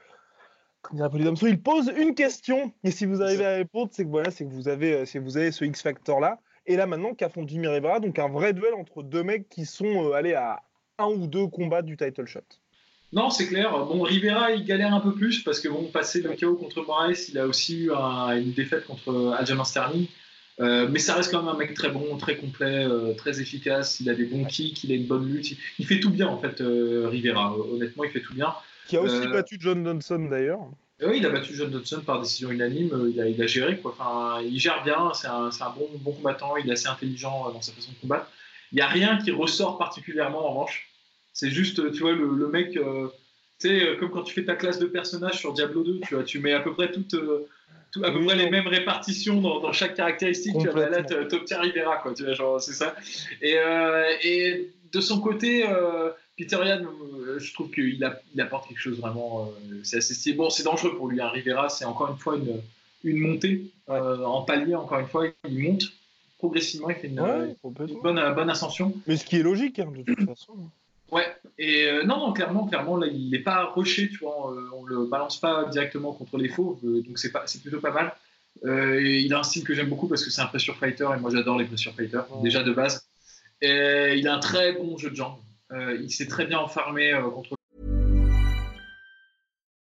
Comme il pose une question, et si vous arrivez à répondre, c'est que voilà, c'est que vous avez, euh, vous avez ce X Factor là. Et là maintenant, qu'affronte Jimmy Rivera, donc un vrai duel entre deux mecs qui sont euh, allés à un ou deux combats du title shot. Non, c'est clair. Bon, Rivera, il galère un peu plus parce que, bon, passé le KO contre Moraes, il a aussi eu un, une défaite contre Aljamain Sterling. Euh, mais ça reste quand même un mec très bon, très complet, euh, très efficace. Il a des bons kicks, il a une bonne lutte. Il, fait tout bien, en fait, euh, Rivera. Honnêtement, il fait tout bien. Qui a aussi battu John Donson, d'ailleurs. Oui, il a battu John Dodson par décision unanime. Il a, il a géré, quoi. Enfin, il gère bien. C'est un, un, bon, bon combattant. Il est assez intelligent dans sa façon de combattre. Il n'y a rien qui ressort particulièrement en revanche. C'est juste, tu vois, le, le mec, euh, tu sais, comme quand tu fais ta classe de personnages sur Diablo 2, tu vois, tu mets à peu près toutes, tout, à peu près les mêmes répartitions dans, dans chaque caractéristique. Tu vois, là, t'obtiens Rivera, quoi, tu vois, genre, c'est ça. Et, et de son côté, Peter Yan, euh, je trouve qu'il il apporte quelque chose vraiment. Euh, c'est assez Bon, c'est dangereux pour lui. Hein. Rivera, c'est encore une fois une, une montée euh, en palier. Encore une fois, il monte progressivement. Il fait une, bonne, bonne, ascension. Mais ce qui est logique, hein, de toute façon. Ouais. Et non, non, clairement, clairement, là, il n'est pas rushé. Tu vois, on le balance pas directement contre les faux. donc c'est pas, c'est plutôt pas mal. il a un style que j'aime beaucoup parce que c'est un pressure fighter et moi j'adore les pressure fighters déjà de base. Et il a un très bon jeu de jambes. Euh, il s'est très bien enfermé euh, contre.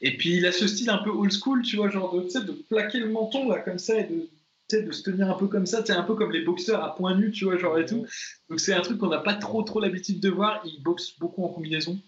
Et puis il a ce style un peu old school, tu vois, genre de, de plaquer le menton là comme ça et de de se tenir un peu comme ça, c'est un peu comme les boxeurs à point nu, tu vois, genre et tout. Donc c'est un truc qu'on n'a pas trop trop l'habitude de voir. Il boxe beaucoup en combinaison.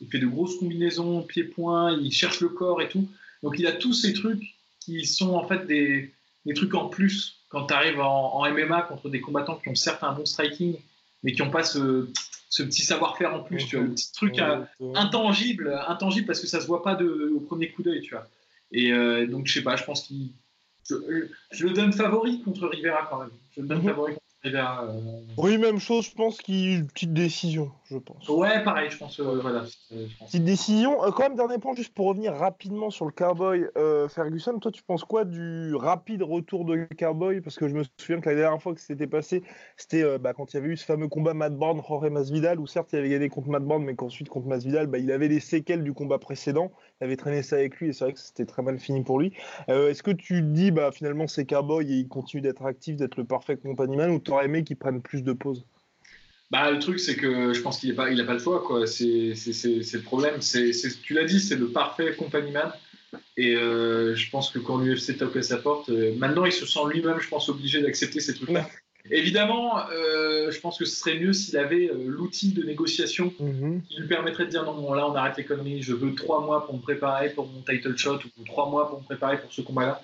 Il fait de grosses combinaisons, pieds-points, il cherche le corps et tout. Donc il a tous ces trucs qui sont en fait des, des trucs en plus quand tu arrives en, MMA contre des combattants qui ont certes un bon striking, mais qui n'ont pas ce, ce petit savoir-faire en plus, tu vois, le petit truc euh, intangible, intangible parce que ça se voit pas de, au premier coup d'œil, tu vois. Et euh, donc, je sais pas, je pense qu'il. Je, je, le donne favori contre Rivera quand même. Je le donne mhm. favori contre euh, oui, même chose, je pense qu'il y a une petite décision, je pense. Ouais, pareil, je pense. Euh, voilà, Petite décision. Euh, quand même, dernier point, juste pour revenir rapidement sur le Cowboy Ferguson, toi, tu penses quoi du rapide retour de Cowboy? Parce que je me souviens que la dernière fois que c'était passé, c'était bah, quand il y avait eu ce fameux combat Matt Brown, Jorge Masvidal, où certes, il avait gagné contre Matt Brown, mais qu'ensuite, contre Masvidal, bah, il avait les séquelles du combat précédent. Il avait traîné ça avec lui, et c'est vrai que c'était très mal fini pour lui. Est-ce que tu dis, bah, finalement, c'est Cowboy et il continue d'être actif, d'être le parfait compagnon, ou t'aurais aimé qu'il prenne plus de pauses? Bah, le truc, c'est que je pense qu'il n'a pas, il pas le choix. Quoi. C'est, le problème. C'est, tu l'as dit, c'est le parfait compagnie man. Et euh, je pense que quand l'UFC toque à sa porte, euh, maintenant, il se sent lui-même, je pense, obligé d'accepter ces trucs-là. Évidemment, euh, je pense que ce serait mieux s'il avait l'outil de négociation mhm. qui lui permettrait de dire non, là, on arrête les conneries, je veux trois mois pour me préparer pour mon title shot ou trois mois pour me préparer pour ce combat-là.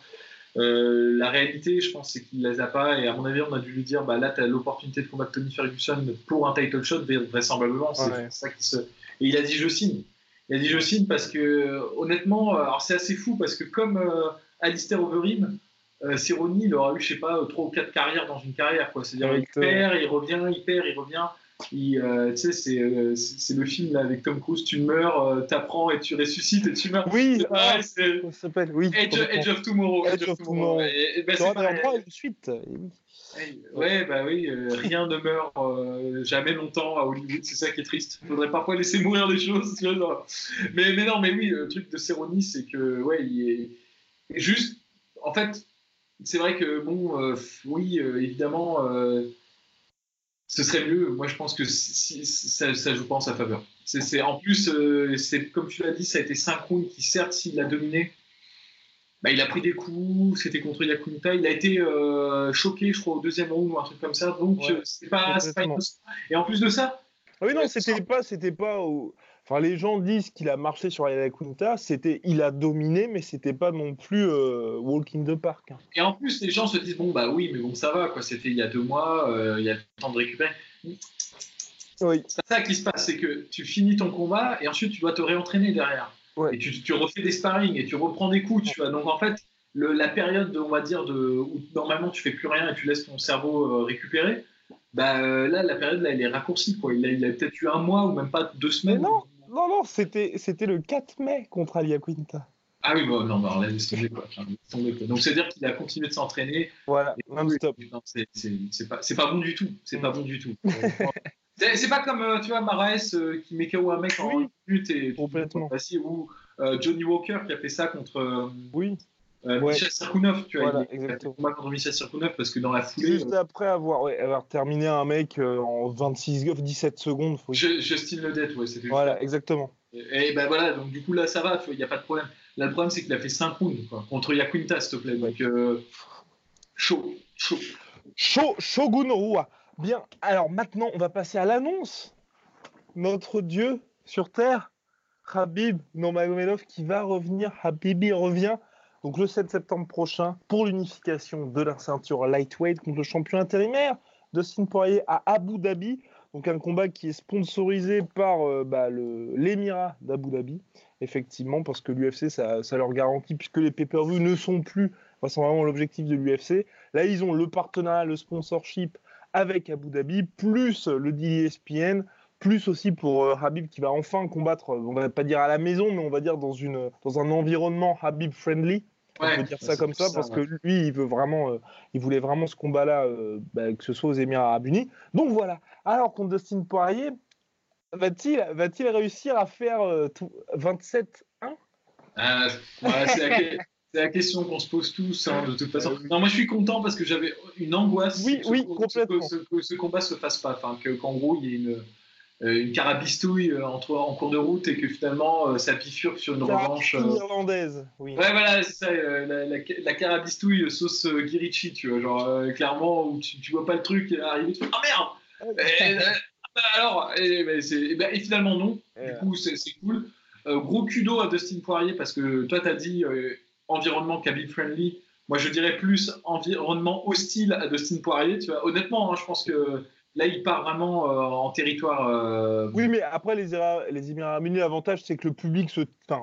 Euh, la réalité, je pense, c'est qu'il ne les a pas. Et à mon avis, on a dû lui dire bah, là, tu as l'opportunité de combattre Tony Ferguson pour un title shot, vraisemblablement. C'est ça qui se... Et il a dit je signe. Il a dit je signe parce que, honnêtement, alors c'est assez fou parce que comme euh, Alistair Overeem, euh, il aura eu, je sais pas, trois ou quatre carrières dans une carrière. C'est-à-dire, il perd, il revient, il perd, il revient. Euh, tu sais, euh, c'est le film là, avec Tom Cruise, tu meurs, euh, t'apprends et tu ressuscites et tu meurs. Oui, ah, ça s'appelle? Oui, Edge, of Tomorrow. Edge, of, Tomorrow. Et, ben, une suite. Ouais, bah oui, rien ne meurt jamais longtemps à Hollywood, c'est ça qui est triste. Il faudrait parfois laisser mourir des choses. mais, mais non, mais oui, le truc de Cerrone, c'est que, ouais, il est juste, en fait, c'est vrai que, bon, oui, évidemment ce serait mieux. Moi, je pense que si, ça, ça, joue pas en sa faveur. C'est, en plus, euh, c'est comme tu l'as dit, ça a été 5 rounds qui, certes, s'il l'a dominé, bah, il a pris des coups, c'était contre Yakunta, il a été euh, choqué, je crois, au deuxième round ou un truc comme ça. Donc, euh, c'est pas, pas Et en plus de ça. Ah oui, non, c'était pas, c'était pas au... Enfin, les gens disent qu'il a marché sur la Quinta, c'était, il a dominé, mais c'était pas non plus euh, walk in the park. Hein. Et en plus, les gens se disent bon bah oui, mais bon ça va quoi, c'était il y a deux mois, euh, il y a le temps de récupérer. Oui. C'est ça qui se passe, c'est que tu finis ton combat et ensuite tu dois te réentraîner derrière. Et tu, tu, refais des sparring et tu reprends des coups, tu vois. Donc en fait, le, la période, on va dire, de, où normalement tu fais plus rien et tu laisses ton cerveau euh, récupérer, bah là, la période là, elle est raccourcie quoi. Il a, il a peut-être eu un mois ou même pas deux semaines. non non, non, c'était, c'était le 4 mai contre Alia Quinta. Ah oui, bon, non, bah, là, laisse tomber, quoi. Donc, c'est-à-dire qu'il a continué de s'entraîner. Voilà, non-stop. C'est, c'est, pas, c'est pas bon du tout. C'est pas bon du tout. <laughs> c'est, pas comme, euh, tu vois, Marais euh, qui met KO un mec en oui, but et complètement. ou euh, Johnny Walker qui a fait ça contre. oui. Euh, Michel Serkounov, tu vois, Voilà, il a combat contre Michel Serkounov parce que dans la foulée, Juste après avoir, ouais, avoir terminé un mec euh, en 26, 17 secondes. faut- Je- Justin Ledette, ouais, c'était Voilà, exactement. Et, et ben voilà, donc du coup là ça va, il n'y a pas de problème. Là le problème c'est qu'il a fait 5 rounds quoi, contre Yaquinta s'il te plaît. Donc euh, chaud, chaud. Sho- Shogun Rua. Bien, alors maintenant, on va passer à l'annonce. Notre dieu sur Terre, Habib Nurmagomedov, qui va revenir. Habibi revient donc le 7 septembre prochain pour l'unification de la ceinture lightweight contre le champion intérimaire Dustin Poirier à Abu Dhabi. Donc un combat qui est sponsorisé par euh, bah, l'émirat d'Abu Dhabi, effectivement, parce que l'UFC, ça, leur garantit, puisque les pay-per-view ne sont plus, enfin, vraiment l'objectif de l'UFC, Là, ils ont le partenariat, le sponsorship avec Abu Dhabi, plus le deal ESPN, plus aussi pour euh, Habib qui va enfin combattre, euh, on va pas dire à la maison, mais on va dire dans, une, dans un environnement Habib friendly. On Ouais, peut dire ça comme ça ça, parce ouais. que lui, il veut vraiment, euh, il voulait vraiment ce combat-là, euh, bah, que ce soit aux Émirats Arabes Unis. Donc voilà. Alors contre Dustin Poirier, va-t-il, va-t-il réussir à faire euh, tout- 27-1 Euh, ouais, <laughs> c'est la, question qu'on se pose tous, hein, de toute façon. Non, moi je suis content parce que j'avais une angoisse Oui, que ce, que- complètement. ce- que ce combat se fasse pas, enfin que- qu'en gros il y ait une, une carabistouille euh, en cours de route et que finalement euh, ça bifurque sur une revanche. euh, irlandaise, oui. Ouais, voilà, c'est ça, euh, la, la, la carabistouille sauce euh, Guirichi, tu vois, genre euh, clairement où tu, tu vois pas le truc arriver, tu fais Ah merde Et, euh, bah, Alors, et, bah, et bah, et finalement non, Euh, du coup c'est c'est cool. Euh, gros kudo à Dustin Poirier parce que toi t'as dit euh, environnement Khabib friendly, moi je dirais plus environnement hostile à Dustin Poirier, tu vois. Honnêtement, hein, je pense que là il part vraiment euh, en territoire. euh, Oui, mais après, les, les Émirats Unis, l'avantage, c'est que le public se,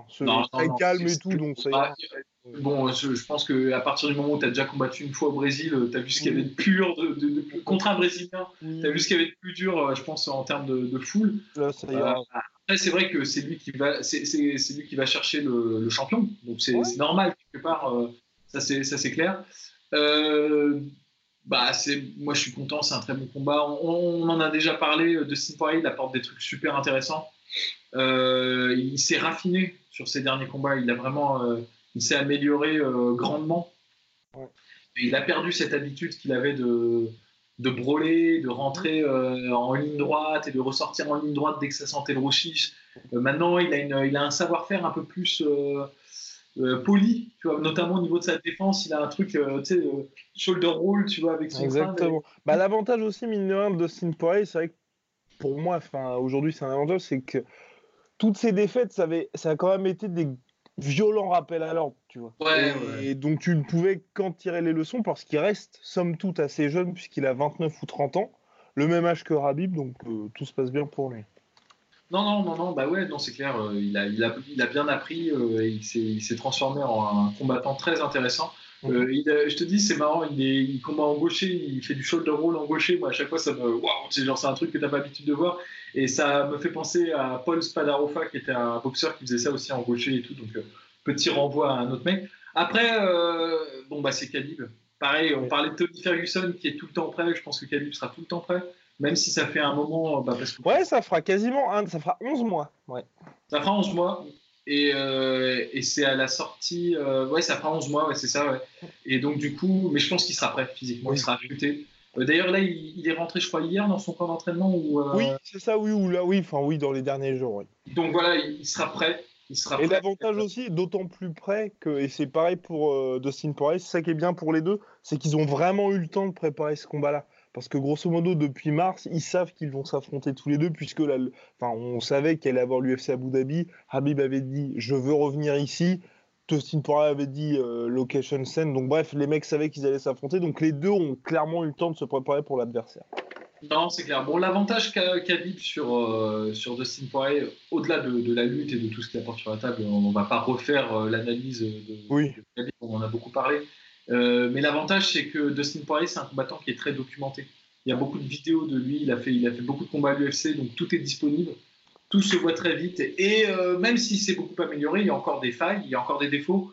se Non, non, très non, calme et tout, donc ça bah, ira. Bon, je, je pense qu'à partir du moment où tu as déjà combattu une fois au Brésil, tu as vu ce qu'il y avait de pur de, de- de- contre un Brésilien, tu as vu ce qu'il y avait de plus dur, euh, je pense, en termes de, foule. là, ça Euh, ira. après, c'est vrai que c'est lui qui va, c'est, lui qui va chercher le, le champion, donc c'est, Ouais. normal quelque part. euh, ça c'est, ça c'est clair. Euh, bah, c'est, moi je suis content, c'est un très bon combat. On, on en a déjà parlé de Steve Poirier, il apporte des trucs super intéressants. Euh, il s'est raffiné sur ses derniers combats, il a vraiment, euh, il s'est amélioré euh, grandement. Et il a perdu cette habitude qu'il avait de de brûler, de rentrer euh, en ligne droite et de ressortir en ligne droite dès que ça sentait le rouchis. Euh, maintenant, il a, une, il a un savoir-faire un peu plus euh, euh, poli, tu vois, notamment au niveau de sa défense. Il a un truc, euh, tu sais, euh, shoulder roll, tu vois, avec son. Exactement. Bah, L'avantage aussi, mine de rien, de Dustin Poirier, c'est vrai que pour moi, aujourd'hui, c'est un avantage, c'est que toutes ces défaites, ça, avait, ça a quand même été des violents rappels à l'ordre, tu vois. Ouais, et, ouais. et donc, tu ne pouvais qu'en tirer les leçons parce qu'il reste, somme toute, assez jeune, puisqu'il a 29 ou 30 ans, le même âge que Rabib, donc euh, tout se passe bien pour lui. Non, non, non, non, bah ouais, non, c'est clair. euh, il, a, il, a, il a bien appris euh, et il s'est- transformé en un combattant très intéressant. Euh, il a- je te dis, c'est marrant, il, est, il combat en gaucher, il fait du shoulder roll en gaucher. Moi, à chaque fois, ça me. Waouh, c'est genre, c'est un truc que t'as pas l'habitude de voir. Et ça me fait penser à Paul Spadarofa, qui était un boxeur qui faisait ça aussi en gaucher et tout. Donc, euh, petit renvoi à un autre mec. Après, euh, bon, bah, c'est Khabib. Pareil, on parlait de Tony Ferguson qui est tout le temps prêt. Je pense que Khabib sera tout le temps prêt. Même si ça fait un moment. Bah, parce que Ouais, ça fera quasiment un, ça fera 11 mois. Ouais. ça fera 11 mois. Et, euh, et c'est à la sortie. euh, ouais, ça fera 11 mois, ouais, c'est ça, ouais. Et donc, du coup, mais je pense qu'il sera prêt physiquement, Oui. il sera affûté. Euh, D'ailleurs, là, il, il est rentré, je crois, hier dans son camp d'entraînement. Euh, Oui, c'est ça, oui, ou là, oui, enfin, oui, dans les derniers jours. oui. Donc voilà, il, il sera prêt. Il sera Et l'avantage aussi, d'autant plus près que, et c'est pareil pour euh, Dustin Poirier, c'est ça qui est bien pour les deux, c'est qu'ils ont vraiment eu le temps de préparer ce combat-là. Parce que grosso modo, depuis mars, ils savent qu'ils vont s'affronter tous les deux, puisque enfin, on savait qu'il allait avoir l'UFC Abu Dhabi. Habib avait dit Je veux revenir ici. Dustin Poirier avait dit euh, Location Scène. Donc, bref, les mecs savaient qu'ils allaient s'affronter. Donc, les deux ont clairement eu le temps de se préparer pour l'adversaire. Non, c'est clair. Bon, l'avantage qu'a Khabib sur, euh, sur Dustin Poirier, au-delà de, de la lutte et de tout ce qu'il apporte sur la table, on va pas refaire euh, l'analyse de, Oui. de Khabib, on en a beaucoup parlé. Euh, mais l'avantage, c'est que Dustin Poirier, c'est un combattant qui est très documenté. Il y a beaucoup de vidéos de lui, il a fait, il a fait beaucoup de combats à l'UFC, donc tout est disponible. Tout se voit très vite. Et euh, même si c'est beaucoup amélioré, il y a encore des failles, il y a encore des défauts.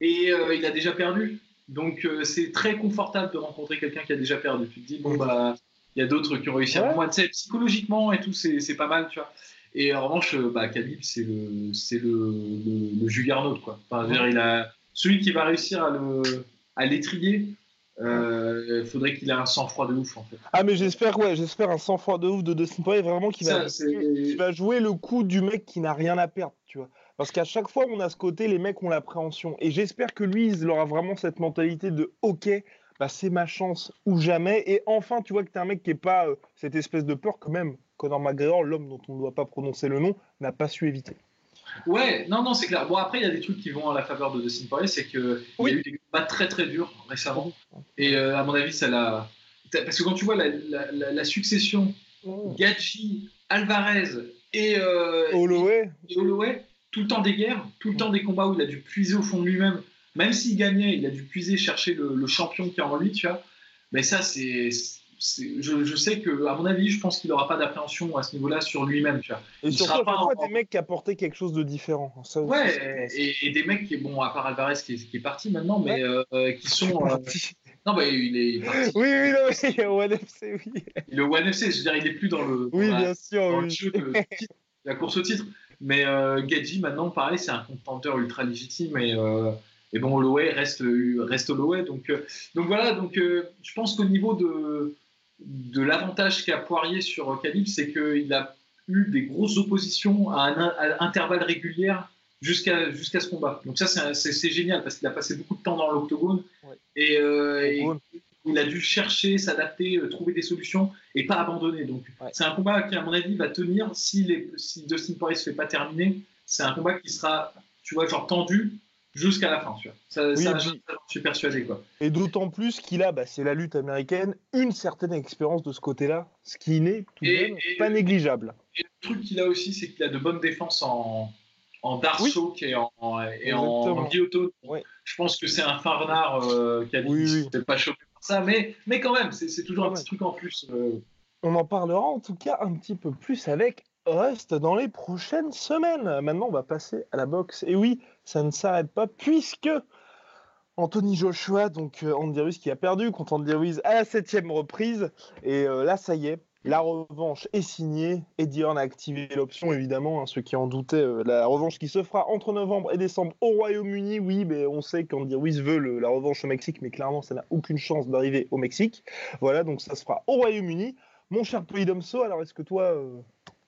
Et euh, il a déjà perdu. Donc c'est très confortable de rencontrer quelqu'un qui a déjà perdu. Tu te dis, bon, bah, il y a d'autres qui ont réussi Ouais. avant moi. Tu sais, psychologiquement et tout, c'est pas mal, tu vois. Et en revanche, bah, Khabib, c'est le, le, quoi. Enfin, dire, il a celui qui va réussir à le à l'étrier, il faudrait qu'il ait un sang-froid de ouf en fait. Ah mais j'espère ouais, j'espère un sang-froid de ouf de Dustin Poirier vraiment qui va, va jouer le coup du mec qui n'a rien à perdre, tu vois. Parce qu'à chaque fois, on a ce côté, les mecs ont l'appréhension. Et j'espère que lui, il aura vraiment cette mentalité de OK, bah, c'est ma chance ou jamais. Et enfin, tu vois que tu es un mec qui n'est pas euh, cette espèce de peur quand même. Conor McGregor, l'homme dont on ne doit pas prononcer le nom, n'a pas su éviter. Ouais, non, non, c'est clair. Bon, après, il y a des trucs qui vont à la faveur de Dustin Poirier, c'est qu'il y a eu des combats très très durs récemment. Et euh, à mon avis, ça l'a. Parce que quand tu vois la, succession Gachi, Alvarez et, euh, Holloway. et Holloway, tout le temps des guerres, tout le temps des combats où il a dû puiser au fond de lui-même. Même s'il gagnait, il a dû puiser, chercher le, champion qui est en lui, tu vois. Mais ça, c'est. Je, sais que, à mon avis, je pense qu'il n'aura pas d'appréhension à ce niveau-là sur lui-même. Et surtout, pas des mecs qui apportaient quelque chose de différent. Ça ouais, et, des mecs qui, bon, à part Alvarez qui est, qui est parti maintenant, mais euh, qui sont. Euh, non, bah, il est parti. Oui, oui, non, il est au One FC, oui. Le One FC, je veux dire, il n'est plus dans le. oui, bien sûr. Dans le jeu <laughs> la course au titre. Mais euh, maintenant, pareil, c'est un contenteur ultra légitime et, euh, et bon, Holloway reste, reste Holloway. Donc, euh, donc voilà, donc, euh, je pense qu'au niveau de, de l'avantage qu'a Poirier sur Khabib, c'est qu'il a eu des grosses oppositions à, un, à intervalles réguliers jusqu'à jusqu'à ce combat. Donc ça, c'est génial parce qu'il a passé beaucoup de temps dans l'octogone. Et, et, il a dû chercher, s'adapter, euh, trouver des solutions et pas abandonner. Donc, c'est un combat qui, à mon avis, va tenir si, les, si Dustin Poirier se fait pas terminer. C'est un combat qui sera, tu vois, genre tendu jusqu'à la fin. Tu vois. Ça, ça, je suis persuadé. Quoi. Et d'autant plus qu'il a, bah, c'est la lutte américaine, une certaine expérience de ce côté-là, ce qui n'est tout et, pas négligeable. Et le truc qu'il a aussi, c'est qu'il a de bonnes défenses en, en Darso et en, et en, Je pense que c'est un Farnard euh, qui a dit oui, oui. pas chopé ça, mais, mais quand même, c'est toujours un petit truc en plus. Euh. On en parlera en tout cas un petit peu plus avec Rust dans les prochaines semaines. Maintenant, on va passer à la boxe. Et oui, ça ne s'arrête pas puisque Anthony Joshua, donc euh, Andy Ruiz qui a perdu contre Andy Ruiz à la septième reprise. Et euh, là, ça y est, la revanche est signée. Eddie Horn a activé l'option, évidemment. Hein, ceux qui en doutaient, euh, la revanche qui se fera entre novembre et décembre au Royaume-Uni. Oui, mais on sait qu'Andy Ruiz veut la revanche au Mexique, mais clairement, ça n'a aucune chance d'arriver au Mexique. Voilà, donc ça se fera au Royaume-Uni. Mon cher Polydomso, alors est-ce que toi,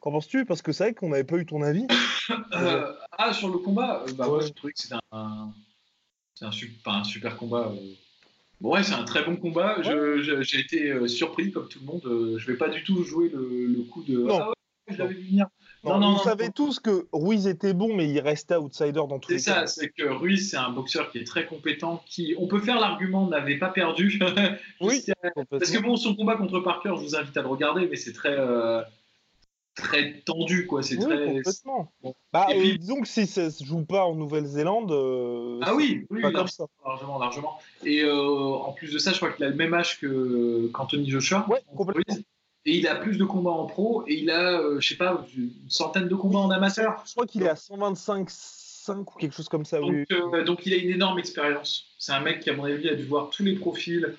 qu'en penses-tu? Parce que c'est vrai qu'on n'avait pas eu ton avis. <coughs> Euh, ah, sur le combat bah, Moi, je trouvais que c'était un, un, super combat. Bon, ouais, c'est un très bon combat. J'ai été euh, surpris, comme tout le monde. Euh, je vais pas du tout jouer le, coup de. Non. Ah ouais, je venir. Non, non, vous savez tous que Ruiz était bon, mais il restait outsider dans tous les cas. C'est ça, c'est que Ruiz, c'est un boxeur qui est très compétent, qui, on peut faire l'argument, n'avait pas perdu. <laughs> oui. Parce que bon, son combat contre Parker, je vous invite à le regarder, mais c'est très. Euh, très tendu, quoi. C'est très. Complètement. Bah, euh, disons que si ça se joue pas en Nouvelle-Zélande. Euh, ah oui, oui largement, largement. Et euh, en plus de ça, je crois qu'il a le même âge que qu'Anthony Joshua. Ouais, complètement. Et il a plus de combats en pro et il a, je sais pas, une centaine de combats en amateur. Je crois qu'il est à 125 5 ou quelque chose comme ça. Donc, oui. donc il a une énorme expérience. C'est un mec qui, à mon avis, a dû voir tous les profils,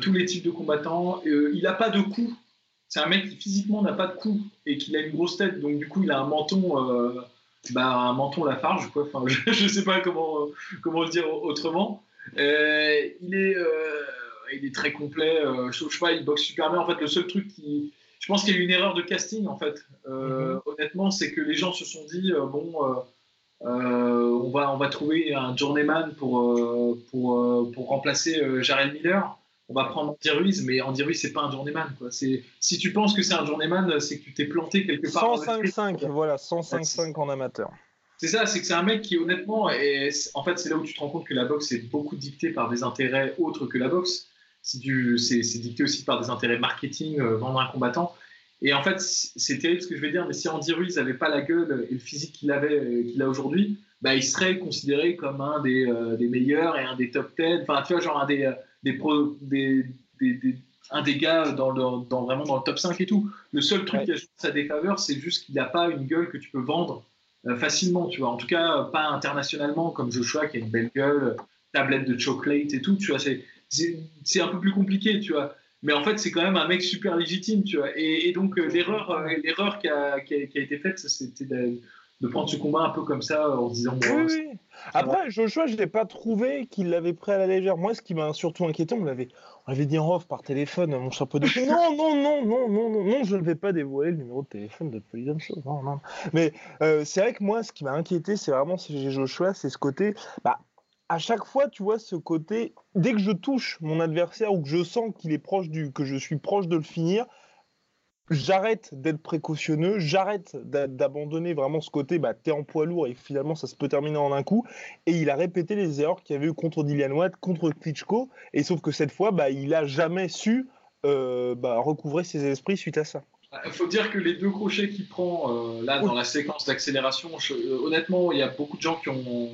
tous les types de combattants. il n'a pas de coups c'est un mec qui physiquement n'a pas de cou et qui a une grosse tête, donc du coup il a un menton, euh, bah, un menton Lafarge, quoi. Enfin, <laughs> je ne sais pas comment, comment le dire autrement. Euh, il, est, euh, il est très complet, je, sais pas, il boxe super bien. En fait, le seul truc qui. Je pense qu'il y a eu une erreur de casting, en fait. Mhm. Honnêtement, c'est que les gens se sont dit, bon. on, va, on va trouver un journeyman pour, pour, pour remplacer Jared Miller on va prendre Andy Ruiz, mais Andy Ruiz, c'est pas un journeyman. Quoi. Si tu penses que c'est un journeyman, c'est que tu t'es planté quelque part. 105-5, voilà, 105-5 en amateur. C'est ça, c'est que c'est un mec qui, honnêtement, est, en fait, c'est là où tu te rends compte que la boxe est beaucoup dictée par des intérêts autres que la boxe. C'est dicté aussi par des intérêts marketing, euh, vendre un combattant. Et en fait, c'est terrible ce que je vais dire, mais si Andy Ruiz n'avait pas la gueule et le physique qu'il avait, euh, qu'il a aujourd'hui, bah, il serait considéré comme un des, euh, des, meilleurs et un des top 10. Enfin, tu vois, genre un des des, des, un des gars dans, dans, vraiment dans le top 5 et tout. Le seul truc qui a sa défaveur, c'est juste qu'il n'a pas une gueule que tu peux vendre euh, facilement, tu vois. En tout cas, pas internationalement, comme Joshua qui a une belle gueule, tablette de chocolate et tout, tu vois. C'est un peu plus compliqué, tu vois. Mais en fait, c'est quand même un mec super légitime, tu vois. Et, donc, euh, l'erreur euh, l'erreur qui a, qui, a, été faite, c'était de prendre ce combat un peu comme ça en se disant. oui, oui. Après, Joshua, je n'ai pas trouvé qu'il l'avait pris à la légère. Moi, ce qui m'a surtout inquiété, on l'avait, on dit en off par téléphone, mon chapeau de <laughs> non, non, non, non, non, non, non, je ne vais pas dévoiler le numéro de téléphone de Show. Non, non. Mais euh, c'est vrai que moi, ce qui m'a inquiété, c'est vraiment chez Joshua, c'est ce côté. Bah, à chaque fois, tu vois, ce côté, dès que je touche mon adversaire ou que je sens qu'il est proche du, que je suis proche de le finir, j'arrête d'être précautionneux, j'arrête d'abandonner vraiment ce côté, bah, t'es en poids lourd et finalement ça se peut terminer en un coup. Et il a répété les erreurs qu'il y avait eu contre Dillian Watt, contre Klitschko, et sauf que cette fois, bah, il a jamais su euh, bah, recouvrer ses esprits suite à ça. Il faut dire que les deux crochets qu'il prend euh, là dans la séquence d'accélération, euh, honnêtement, il y a beaucoup de gens qui ont,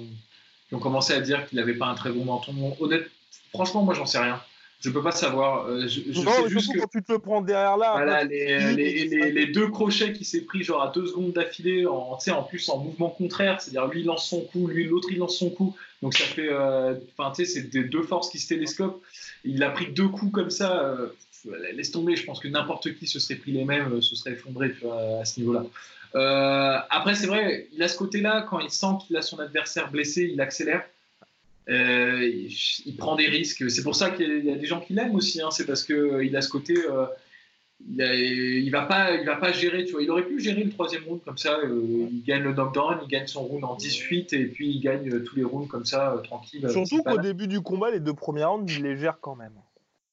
qui ont commencé à dire qu'il n'avait pas un très bon menton. Honnêtement, franchement, moi j'en sais rien. Je peux pas savoir. Euh, je, je sais juste que, quand tu te le prends derrière là. Voilà, les, les, les, deux crochets qui s'est pris genre à deux secondes d'affilée, en, en plus en mouvement contraire, c'est-à-dire lui il lance son coup, lui l'autre il lance son coup. Donc ça fait, euh, enfin tu sais, c'est des deux forces qui se télescopent. Il a pris deux coups comme ça. Euh, laisse tomber, je pense que n'importe qui se serait pris les mêmes, se serait effondré à ce niveau-là. après, c'est vrai, il a ce côté-là, quand il sent qu'il a son adversaire blessé, il accélère. Euh, il, prend des risques. C'est pour ça qu'il y a des gens qui l'aiment aussi. Hein. C'est parce qu'il euh, a ce côté. Euh, il, il, va pas, il va pas gérer. Tu vois, il aurait pu gérer le troisième round comme ça. il gagne le knockdown, il gagne son round en 18 et puis il gagne tous les rounds comme ça, tranquille. Surtout qu'au début du combat, les deux premiers rounds, il les gère quand même.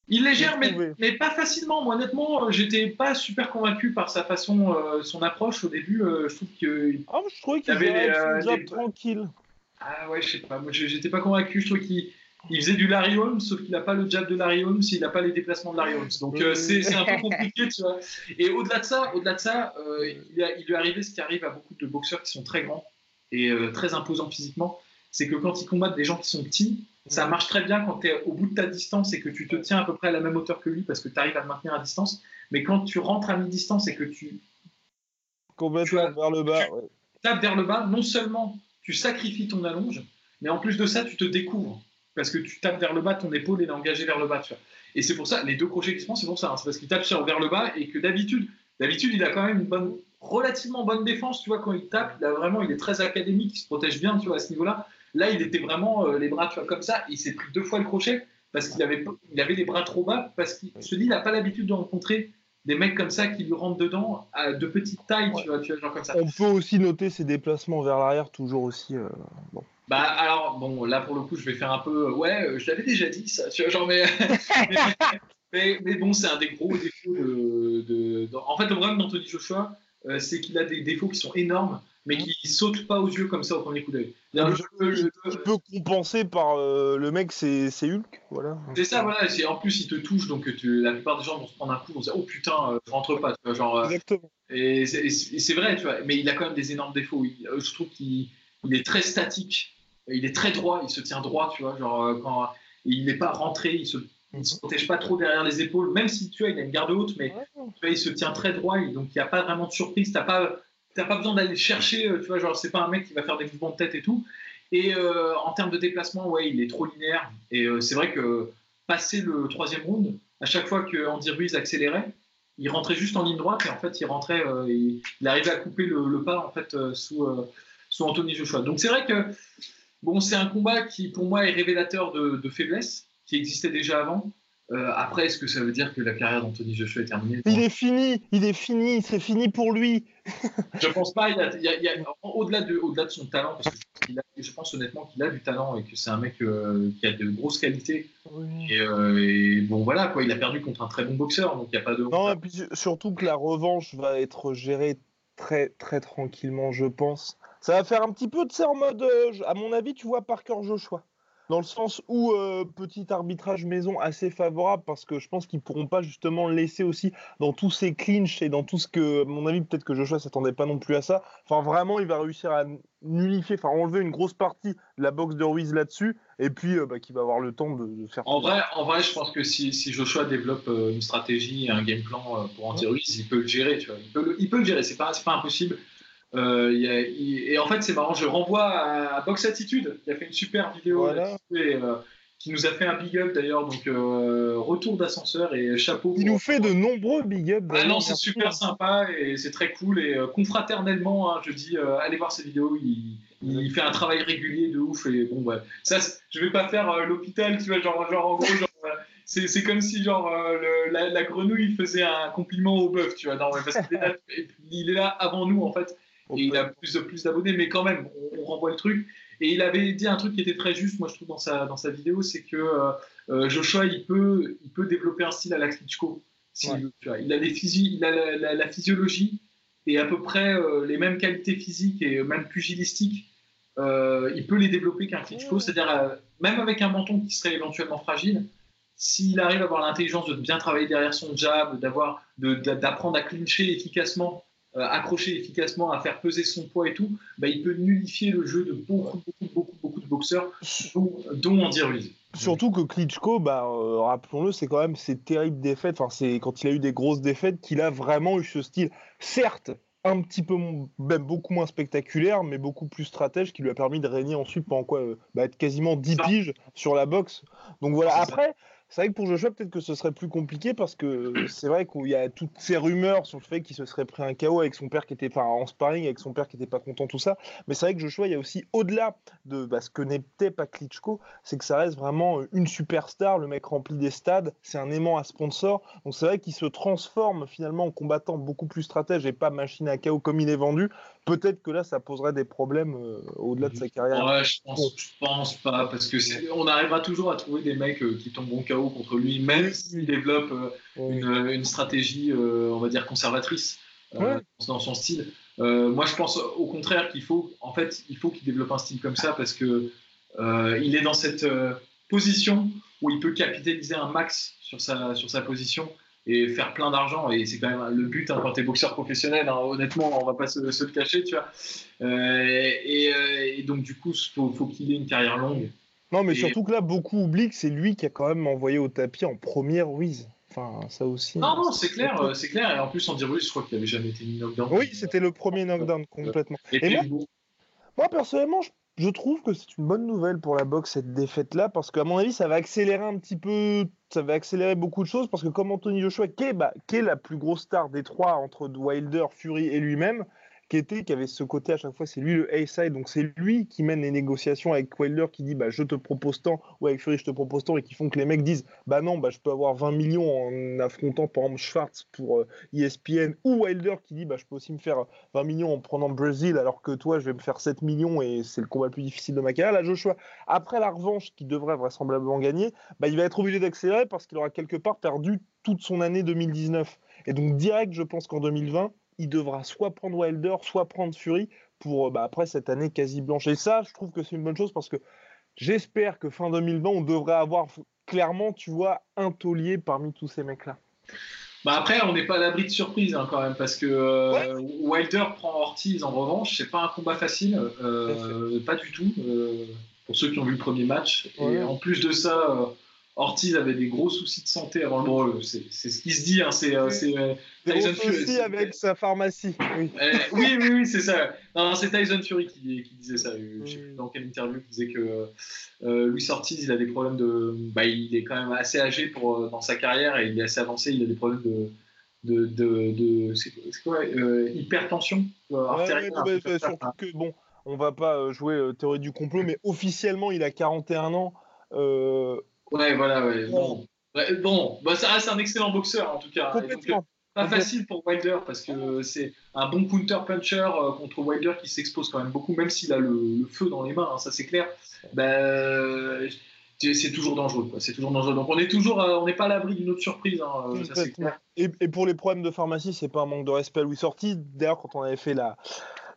Il les gère, mais, mais, pas facilement. Moi, honnêtement, j'étais pas super convaincu par sa façon, son approche au début. je trouve que. Ah, je trouvais qu'il avait les, tranquille. Ah ouais, je sais pas. Moi, j'étais pas convaincu. Je trouve qu'il faisait du Larry Holmes, sauf qu'il n'a pas le jab de Larry Holmes, il n'a pas les déplacements de Larry Holmes. Donc euh, c'est un peu <laughs> compliqué, tu vois. Et au-delà de ça, au-delà de ça, euh, il, il, lui est arrivé ce qui arrive à beaucoup de boxeurs qui sont très grands et euh, très imposants physiquement, c'est que quand ils combattent des gens qui sont petits, ça marche très bien quand tu es au bout de ta distance et que tu te tiens à peu près à la même hauteur que lui parce que tu arrives à le maintenir à distance. Mais quand tu rentres à mi-distance et que tu. Complètement vers le bas. Tu tapes vers le bas, non seulement tu sacrifies ton allonge, mais en plus de ça, tu te découvres. Parce que tu tapes vers le bas, ton épaule est engagée vers le bas. Tu vois. Et c'est pour ça, les deux crochets qui se font, c'est pour ça. Hein. c'est parce qu'il tape vers le bas et que d'habitude, d'habitude, il a quand même une bonne, relativement bonne défense. Tu vois, quand il tape, il a vraiment, il est très académique, il se protège bien, tu vois, à ce niveau-là. Là, il était vraiment euh, les bras, comme ça. il s'est pris deux fois le crochet parce qu'il avait, il avait les bras trop bas, parce qu'il se dit, il n'a pas l'habitude de rencontrer des mecs comme ça qui lui rentrent dedans à de petites tailles, tu, vois, tu vois, genre comme ça. On peut aussi noter ses déplacements vers l'arrière, toujours aussi. Euh, bon. Bah alors, bon, là pour le coup, je vais faire un peu. Ouais, euh, je l'avais déjà dit, ça, tu vois, genre, mais. <laughs> mais, mais, bon, c'est un des gros défauts de. En fait, le problème d'Anthony Joshua, euh, c'est qu'il a des défauts qui sont énormes mais qui saute pas aux yeux comme ça au premier coup d'œil. Il peut compenser par euh, le mec, c'est Hulk, voilà. C'est ça, voilà. En plus, il te touche, donc la plupart des gens vont se prendre un coup, vont se dire oh putain, euh, je rentre pas, tu vois, genre. Euh, Exactement. Et c'est vrai, tu vois. Mais il a quand même des énormes défauts. je trouve qu'il est très statique, il est très droit, il se tient droit, tu vois, genre quand il n'est pas rentré, il se il se protège pas trop derrière les épaules, même si tu vois, il a une garde haute, mais tu vois, il se tient très droit, donc il n'y a pas vraiment de surprise. T'as pas, t'as pas besoin d'aller chercher, euh, tu vois, genre c'est pas un mec qui va faire des mouvements de tête et tout. Et euh, en termes de déplacement, ouais, il est trop linéaire. Et euh, c'est vrai que passer le troisième round, à chaque fois que Andy Ruiz accélérait, il rentrait juste en ligne droite et en fait il rentrait, il, arrivait à couper le, pas en fait sous, Anthony Joshua. Donc c'est vrai que bon, c'est un combat qui pour moi est révélateur de, de faiblesse qui existait déjà avant. Euh, après, est-ce que ça veut dire que la carrière d'Anthony Joshua est terminée Il est fini, il est fini, c'est fini pour lui. <laughs> je pense pas. au-delà de, au-delà de son talent, parce que je pense honnêtement qu'il a du talent et que c'est un mec euh, qui a de grosses qualités. Euh, et, bon, voilà, quoi, il a perdu contre un très bon boxeur, donc il n'y a pas de. Non, et puis surtout que la revanche va être gérée très très tranquillement, je pense. Ça va faire un petit peu de ça en mode, à mon avis, tu vois Parker Joshua dans le sens où euh, petit arbitrage maison assez favorable parce que je pense qu'ils pourront pas justement laisser aussi dans tous ces clinches et dans tout ce que, à mon avis, peut-être que Joshua s'attendait pas non plus à ça. Enfin, vraiment, il va réussir à nullifier, enfin enlever une grosse partie de la boxe de Ruiz là-dessus et puis euh, bah, qui va avoir le temps de, faire. En vrai, en vrai, je pense que si, si Joshua développe euh, une stratégie et un game plan pour anti-Ruiz, il peut le gérer. Tu vois. Il, peut le, il peut le gérer. C'est pas, pas impossible. Euh, et en fait, c'est marrant, je renvoie à, Box Attitude, qui a fait une super vidéo euh, qui nous a fait un big up d'ailleurs. Donc, euh, retour d'ascenseur et chapeau. Il nous fait de nombreux big up. Ah non, c'est super sympa et c'est très cool. Et confraternellement, hein, je dis, allez voir ses vidéos. Il, il, fait un travail régulier de ouf. Et bon, ouais. Ça, je vais pas faire l'hôpital, tu vois, genre, genre en gros, genre. C'est comme si genre le, la, grenouille faisait un compliment au bœuf, tu vois. Non, parce qu'il est, là, il est là avant nous en fait, et il a plus de plus d'abonnés, mais quand même, on, on renvoie le truc. Et il avait dit un truc qui était très juste, moi je trouve, dans sa, dans sa vidéo, c'est que euh, euh, Joshua, il peut, il peut développer un style à la Klitschko. il, a les il a la, physiologie et à peu près euh, les mêmes qualités physiques et même pugilistiques. il peut les développer qu'un Klitschko, c'est-à-dire même avec un menton qui serait éventuellement fragile, s'il arrive à avoir l'intelligence de bien travailler derrière son jab, d'avoir, d'apprendre à clincher efficacement euh, accrocher efficacement, à faire peser son poids et tout, bah, il peut nullifier le jeu de beaucoup, beaucoup, beaucoup, beaucoup de boxeurs, dont, Andy Ruiz. Surtout que Klitschko, bah, euh, rappelons-le, c'est quand même ses terribles défaites, enfin, c'est quand il a eu des grosses défaites qu'il a vraiment eu ce style. Certes, un petit peu même beaucoup moins spectaculaire, mais beaucoup plus stratège qui lui a permis de régner ensuite pendant quoi euh, bah, être quasiment 10 piges sur la boxe. Donc voilà, après, c'est vrai que pour Joshua, peut-être que ce serait plus compliqué parce que <clears throat> c'est vrai qu'il y a toutes ces rumeurs sur le fait qu'il se serait pris un KO avec son père qui était, enfin, en sparring avec son père qui n'était pas content, tout ça. Mais c'est vrai que Joshua, il y a aussi au-delà de bah, ce que n'était pas Klitschko, c'est que ça reste vraiment une superstar. Le mec remplit des stades, c'est un aimant à sponsor. Donc c'est vrai qu'il se transforme finalement en combattant beaucoup plus stratège et pas machine à KO comme il est vendu. Peut-être que là, ça poserait des problèmes euh, au-delà de sa carrière. Ouais, je pense, pense pas parce que on arrivera toujours à trouver des mecs euh, qui tombent en KO contre lui, même s'il développe euh, une, stratégie, euh, on va dire, conservatrice euh, dans son style. moi, je pense au contraire qu'il faut, en fait, il faut qu'il développe un style comme ça parce que il est dans cette position où il peut capitaliser un max sur sa, sur sa position et faire plein d'argent. Et c'est quand même le but hein, quand tu es boxeur professionnel, hein, honnêtement, on va pas se, le cacher, tu vois. et, donc, du coup, il faut qu'il ait une carrière longue. Non, mais surtout que là, beaucoup oublient que c'est lui qui a quand même envoyé au tapis en première Ruiz. Enfin, ça aussi. Non, non, c'est clair, euh, c'est clair. Et en plus, Andy Ruiz, je crois qu'il n'avait jamais été mis knockdown. Oui, c'était le premier knockdown complètement. Et, moi, personnellement, je, trouve que c'est une bonne nouvelle pour la boxe cette défaite-là, parce qu'à mon avis, ça va accélérer un petit peu, ça va accélérer beaucoup de choses, parce que comme Anthony Joshua, qui est, bah, qui est la plus grosse star des trois entre Wilder, Fury et lui-même, qui avait ce côté à chaque fois, c'est lui le A-side, donc c'est lui qui mène les négociations avec Wilder qui dit bah, je te propose tant, ou avec Fury je te propose tant, et qui font que les mecs disent bah non, bah, je peux avoir 20 millions en affrontant par exemple Schwartz pour ESPN, euh, e ou Wilder qui dit bah, je peux aussi me faire 20 millions en prenant Brésil alors que toi je vais me faire 7 millions et c'est le combat le plus difficile de ma carrière. Là, Joshua, après la revanche qui devrait vraisemblablement gagner, bah, il va être obligé d'accélérer parce qu'il aura quelque part perdu toute son année 2019. Et donc direct, je pense qu'en 2020, il devra soit prendre Wilder, soit prendre Fury pour euh, bah, après cette année quasi blanche. Et ça, je trouve que c'est une bonne chose parce que j'espère que fin 2020, on devrait avoir clairement, tu vois, un taulier parmi tous ces mecs-là. Bah après, on n'est pas à l'abri de surprise hein, quand même, parce que euh, Wilder prend Ortiz en revanche, c'est pas un combat facile, euh, pas du tout, pour ceux qui ont vu le premier match. Et en plus de ça, Ortiz avait des gros soucis de santé avant le bon, c'est ce qui se dit. Hein, c'est euh, euh, Tyson Fury avec sa pharmacie. Oui, euh, oui, oui, c'est ça. c'est Tyson Fury qui, disait ça. Je ne sais plus dans quelle interview il disait que Luis Ortiz, il a des problèmes de. Bah, il est quand même assez âgé pour dans sa carrière et il est assez avancé. Il a des problèmes de de, de, c'est quoi hypertension artérielle. Ouais, surtout que bon, on va pas jouer théorie du complot, mais officiellement il a 41 ans. Ouais, voilà, ouais. Bon, bon bah, ça reste un excellent boxeur en tout cas. Complètement. pas facile pour Wilder parce que c'est un bon counter-puncher euh, contre Wilder qui s'expose quand même beaucoup, même s'il a le, feu dans les mains, hein, ça c'est clair. Ben, c'est toujours dangereux. C'est toujours dangereux. Donc on est toujours, euh, on n'est pas à l'abri d'une autre surprise. Hein, euh, ça, clair. Et, et, pour les problèmes de pharmacie, c'est pas un manque de respect à Louis Sorti. D'ailleurs, quand on avait fait la,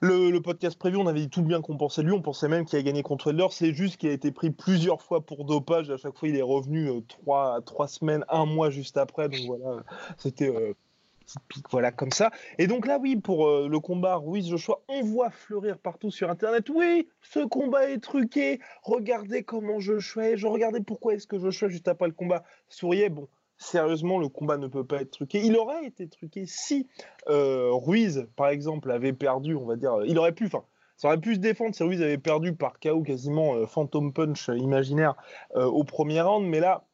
le, podcast prévu, on avait dit tout bien qu'on pensait lui. On pensait même qu'il a gagné contre Wilder. C'est juste qu'il a été pris plusieurs fois pour dopage. À chaque fois, il est revenu euh, trois, trois semaines, un mois juste après. Donc voilà, c'était euh, petite pique, voilà, comme ça. Et donc là, oui, pour euh, le combat Ruiz-Joshua, on voit fleurir partout sur Internet. Oui, ce combat est truqué. Regardez comment Joshua est. Je regardais pourquoi est-ce que Joshua, juste après le combat, souriait. Bon, sérieusement, le combat ne peut pas être truqué. Il aurait été truqué si euh, Ruiz, par exemple, avait perdu, on va dire, il aurait pu, enfin, Ça aurait pu se défendre si Ruiz avait perdu par KO quasiment Phantom Punch imaginaire au premier round, mais là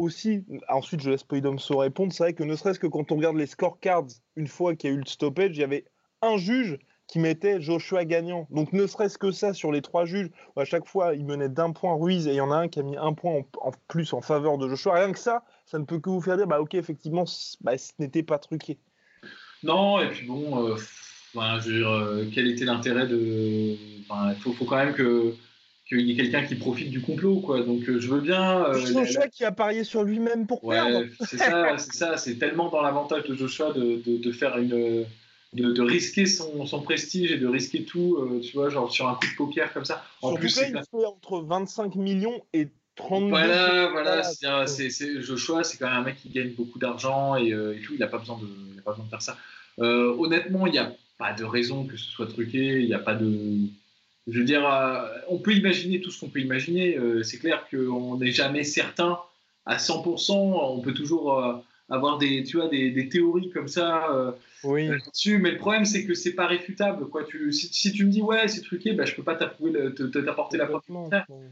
aussi, ensuite je laisse Poidomso répondre, c'est vrai que ne serait-ce que quand on regarde les scorecards, une fois qu'il y a eu le stoppage, il y avait un juge qui mettait Joshua gagnant. Donc ne serait-ce que ça sur les trois juges, à chaque fois il menait d'un point Ruiz et il y en a un qui a mis un point en, plus en faveur de Joshua. Rien que ça, ça ne peut que vous faire dire, bah ok, effectivement, bah, ce n'était pas truqué. Non, et puis bon, euh, je veux dire, euh, quel était l'intérêt de. Il faut, faut, quand même que qu'il y ait quelqu'un qui profite du complot, quoi. Donc euh, je veux bien. Joshua qui a parié sur lui-même pour ouais, perdre. C'est ça, c'est ça. C'est tellement dans l'avantage de Joshua de, de, de faire une de, risquer son, son, prestige et de risquer tout, euh, tu vois, genre sur un coup de paupière comme ça. En plus, il fait entre 25 millions et 30 Voilà, voilà, c'est, c'est, Joshua, c'est quand même un mec qui gagne beaucoup d'argent et, euh, et tout, il n'a pas, besoin de, il pas besoin de faire ça. Euh, honnêtement, il n'y a pas de raison que ce soit truqué, il n'y a pas de. Je veux dire, on peut imaginer tout ce qu'on peut imaginer. c'est clair qu'on n'est jamais certain à 100%. On peut toujours avoir des, tu vois, des, des théories comme ça oui. mais le problème c'est que c'est pas réfutable quoi. Tu si, si, tu me dis ouais c'est truqué bah, je peux pas t'apporter la preuve.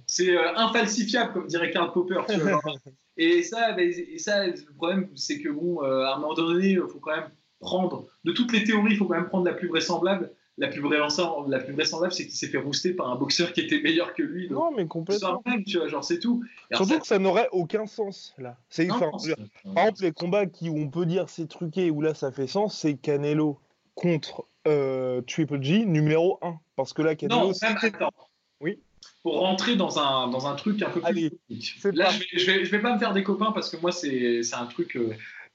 C'est euh, infalsifiable comme dirait Karl Popper tu vois, <laughs> et ça bah, et ça le problème c'est que bon euh, à un moment donné il faut quand même prendre de toutes les théories il faut quand même prendre la plus vraisemblable la plus vraisemblable, la plus vraisemblable c'est qu'il s'est fait rouster par un boxeur qui était meilleur que lui. non, mais complètement. Même, tu vois, genre, c'est tout. Surtout que ça n'aurait aucun sens, là. C'est, par exemple, les combats qui, où on peut dire c'est truqué, où là ça fait sens, c'est Canelo contre euh, Triple G, numéro 1. Parce que là, Canelo. Non, même, attends. Oui. Pour rentrer dans un, dans un truc un peu plus. Allez, là, je, vais, je, vais, je vais pas me faire des copains parce que moi, c'est, c'est un truc. Euh,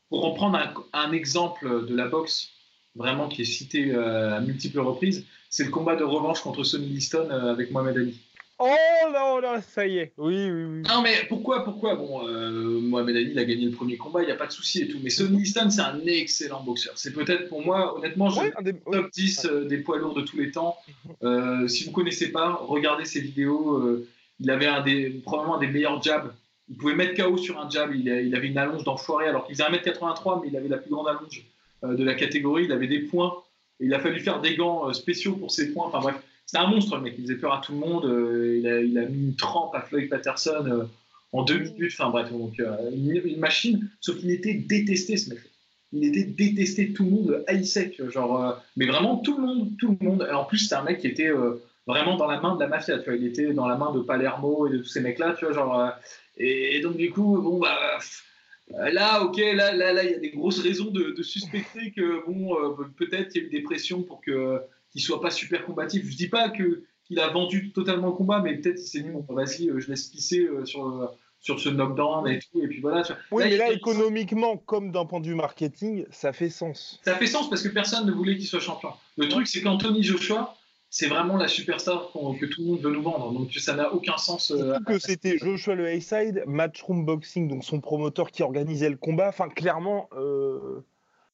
pour reprendre un, un exemple de la boxe vraiment qui est cité euh, à multiples reprises, c'est le combat de revanche contre Sonny Liston euh, avec Mohamed Ali. Oh là là, ça y est. Oui, oui, oui. Non, mais pourquoi, pourquoi? Bon, euh, Mohamed Ali, il a gagné le premier combat, il n'y a pas de souci et tout. Mais Sonny Liston, c'est un excellent boxeur. C'est peut-être pour moi, honnêtement, je des... top 10 des poids lourds de tous les temps. si vous ne connaissez pas, regardez ses vidéos. il avait un des, probablement un des meilleurs jabs. Il pouvait mettre KO sur un jab. Il, il avait une allonge d'enfoiré alors qu'il faisait 1m83, mais il avait la plus grande allonge de la catégorie. Il avait des points. Et il a fallu faire des gants euh, spéciaux pour ses points. Enfin bref, c'est un monstre, le mec. Il faisait peur à tout le monde. Euh, il a, il, a, mis une trempe à Floyd Patterson en deux minutes. Enfin bref, donc une, machine. Sauf qu'il était détesté, ce mec. Il était détesté. Tout le monde haïssait. Genre, mais vraiment tout le monde, tout le monde. Et en plus, c'était un mec qui était vraiment dans la main de la mafia. Tu vois, il était dans la main de Palermo et de tous ces mecs-là. Tu vois, genre. Et, donc du coup, bon bah. Euh, là, ok, là, là, là, il y a des grosses raisons de, suspecter que bon, euh, peut-être il y a eu des pressions pour que qu'il soit pas super combatif. Je dis pas que qu'il a vendu totalement le combat, mais peut-être il s'est dit bon, vas-y, euh, je laisse pisser sur sur ce knockdown et tout, et puis voilà. Oui, mais là, économiquement, comme d'un point de vue marketing, ça fait sens. Ça fait sens parce que personne ne voulait qu'il soit champion. Le truc, c'est qu'Anthony Joshua, c'est vraiment la superstar que tout le monde veut nous vendre. Donc ça n'a aucun sens. Euh, que c'était Joshua le Hayside, Matchroom Boxing, donc son promoteur qui organisait le combat. Enfin, clairement, euh,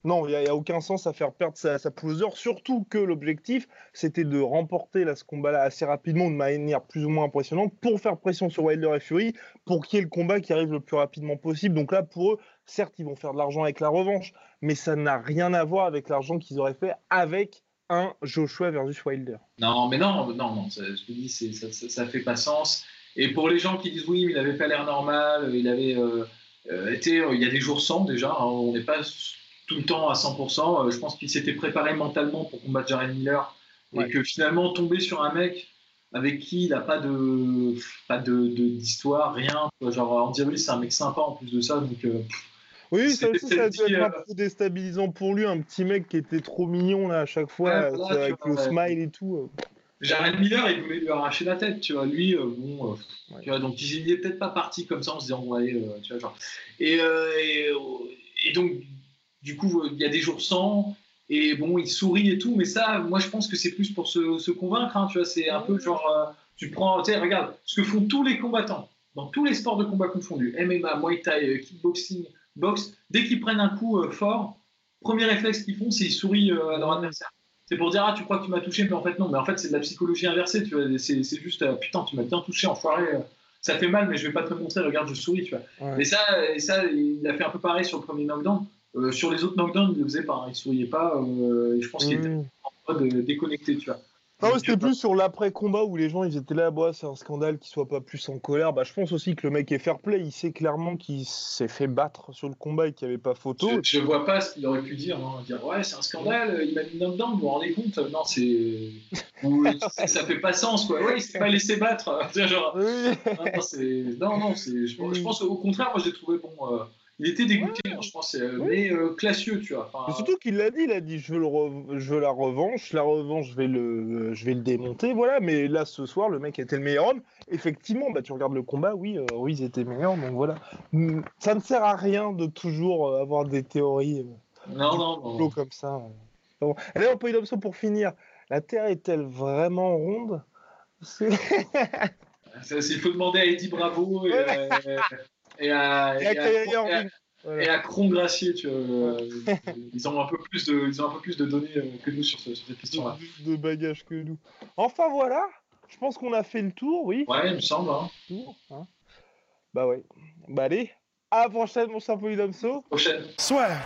non, il n'y a, aucun sens à faire perdre sa, sa Surtout que l'objectif, c'était de remporter là, ce combat-là assez rapidement, de manière plus ou moins impressionnante, pour faire pression sur Wilder et Fury, pour qu'il y ait le combat qui arrive le plus rapidement possible. Donc là, pour eux, certes, ils vont faire de l'argent avec la revanche, mais ça n'a rien à voir avec l'argent qu'ils auraient fait avec un Joshua versus Wilder. Non, mais non, non, non, ça, je te dis, ça, ça, ça, fait pas sens. Et pour les gens qui disent oui, mais il n'avait pas l'air normal, il avait euh, euh, été, euh, il y a des jours sans déjà, hein, on n'est pas tout le temps à 100%. je pense qu'il s'était préparé mentalement pour combattre Jared Miller et que finalement tomber sur un mec avec qui il n'a pas de pas de d'histoire, rien. Genre on dirait c'est un mec sympa en plus de ça, donc oui, ça aussi, ça a dû être un peu déstabilisant pour lui, un petit mec qui était trop mignon là à chaque fois, avec le smile et tout. Euh. Jared Miller, il voulait lui arracher la tête, tu vois. Lui, euh, bon, euh, tu vois, donc il n'est peut-être pas parti comme ça en se disant, ouais, tu vois, genre. Et, et, donc, du coup, il y a des jours sans, et bon, il sourit et tout, mais ça, moi, je pense que c'est plus pour se, se convaincre, hein, tu vois. C'est un peu genre, tu prends, tu sais, regarde, ce que font tous les combattants, dans tous les sports de combat confondus, MMA, Muay Thai, kickboxing, boxe, dès qu'ils prennent un coup euh, fort, premier réflexe qu'ils font, c'est ils sourient euh, à leur adversaire. C'est pour dire, ah, tu crois que tu m'as touché, mais en fait, non. Mais en fait, c'est de la psychologie inversée, tu vois. C'est, juste, euh, putain, tu m'as bien touché, enfoiré. ça fait mal, mais je vais pas te le montrer, regarde, je souris, tu vois. Mais ça, et ça, il a fait un peu pareil sur le premier knockdown. sur les autres knockdowns, il le faisait pas, il souriait pas. et je pense qu'il était en mode déconnecté, tu vois. Non, c'était plus sur l'après-combat où les gens ils étaient là, bah, c'est un scandale qu'il soit pas plus en colère. Bah, je pense aussi que le mec est fair play, il sait clairement qu'il s'est fait battre sur le combat et qu'il n'y avait pas photo. Je, vois pas ce qu'il aurait pu dire. Hein. Dire ouais, c'est un scandale, il m'a mis dedans, vous vous rendez compte? Non, c'est. <laughs> ça fait pas sens quoi. Ouais, il s'est pas laissé battre. <laughs> Genre... Non, non, c'est. Je, je, pense au contraire, moi j'ai trouvé bon. Euh, il était dégoûté, hein, je pense, euh, mais euh, classieux, tu vois. surtout qu'il l'a dit, il a dit je veux, le je veux la revanche, la revanche, je vais, le... je vais le démonter, voilà. Mais là, ce soir, le mec était le meilleur homme. Effectivement, bah, tu regardes le combat, oui, euh, oui, ils étaient meilleurs, donc voilà. Mm, ça ne sert à rien de toujours avoir des théories non, non, non. comme ça. Bon. Allez, on peut y pour finir. La Terre est-elle vraiment ronde? <laughs> Il faut demander à Eddie Bravo. Et, et à, et à, Cron Gracier, tu vois. <laughs> Ils ont un peu plus de, ils ont un peu plus de données euh, que nous sur, cette question-là. Plus de bagages que nous. Enfin voilà, je pense qu'on a fait le tour, oui. Ouais, il me semble. Hein. Tour, hein. Bah ouais. Bah allez, à la prochaine, mon cher Polydomso. Prochaine. Soit.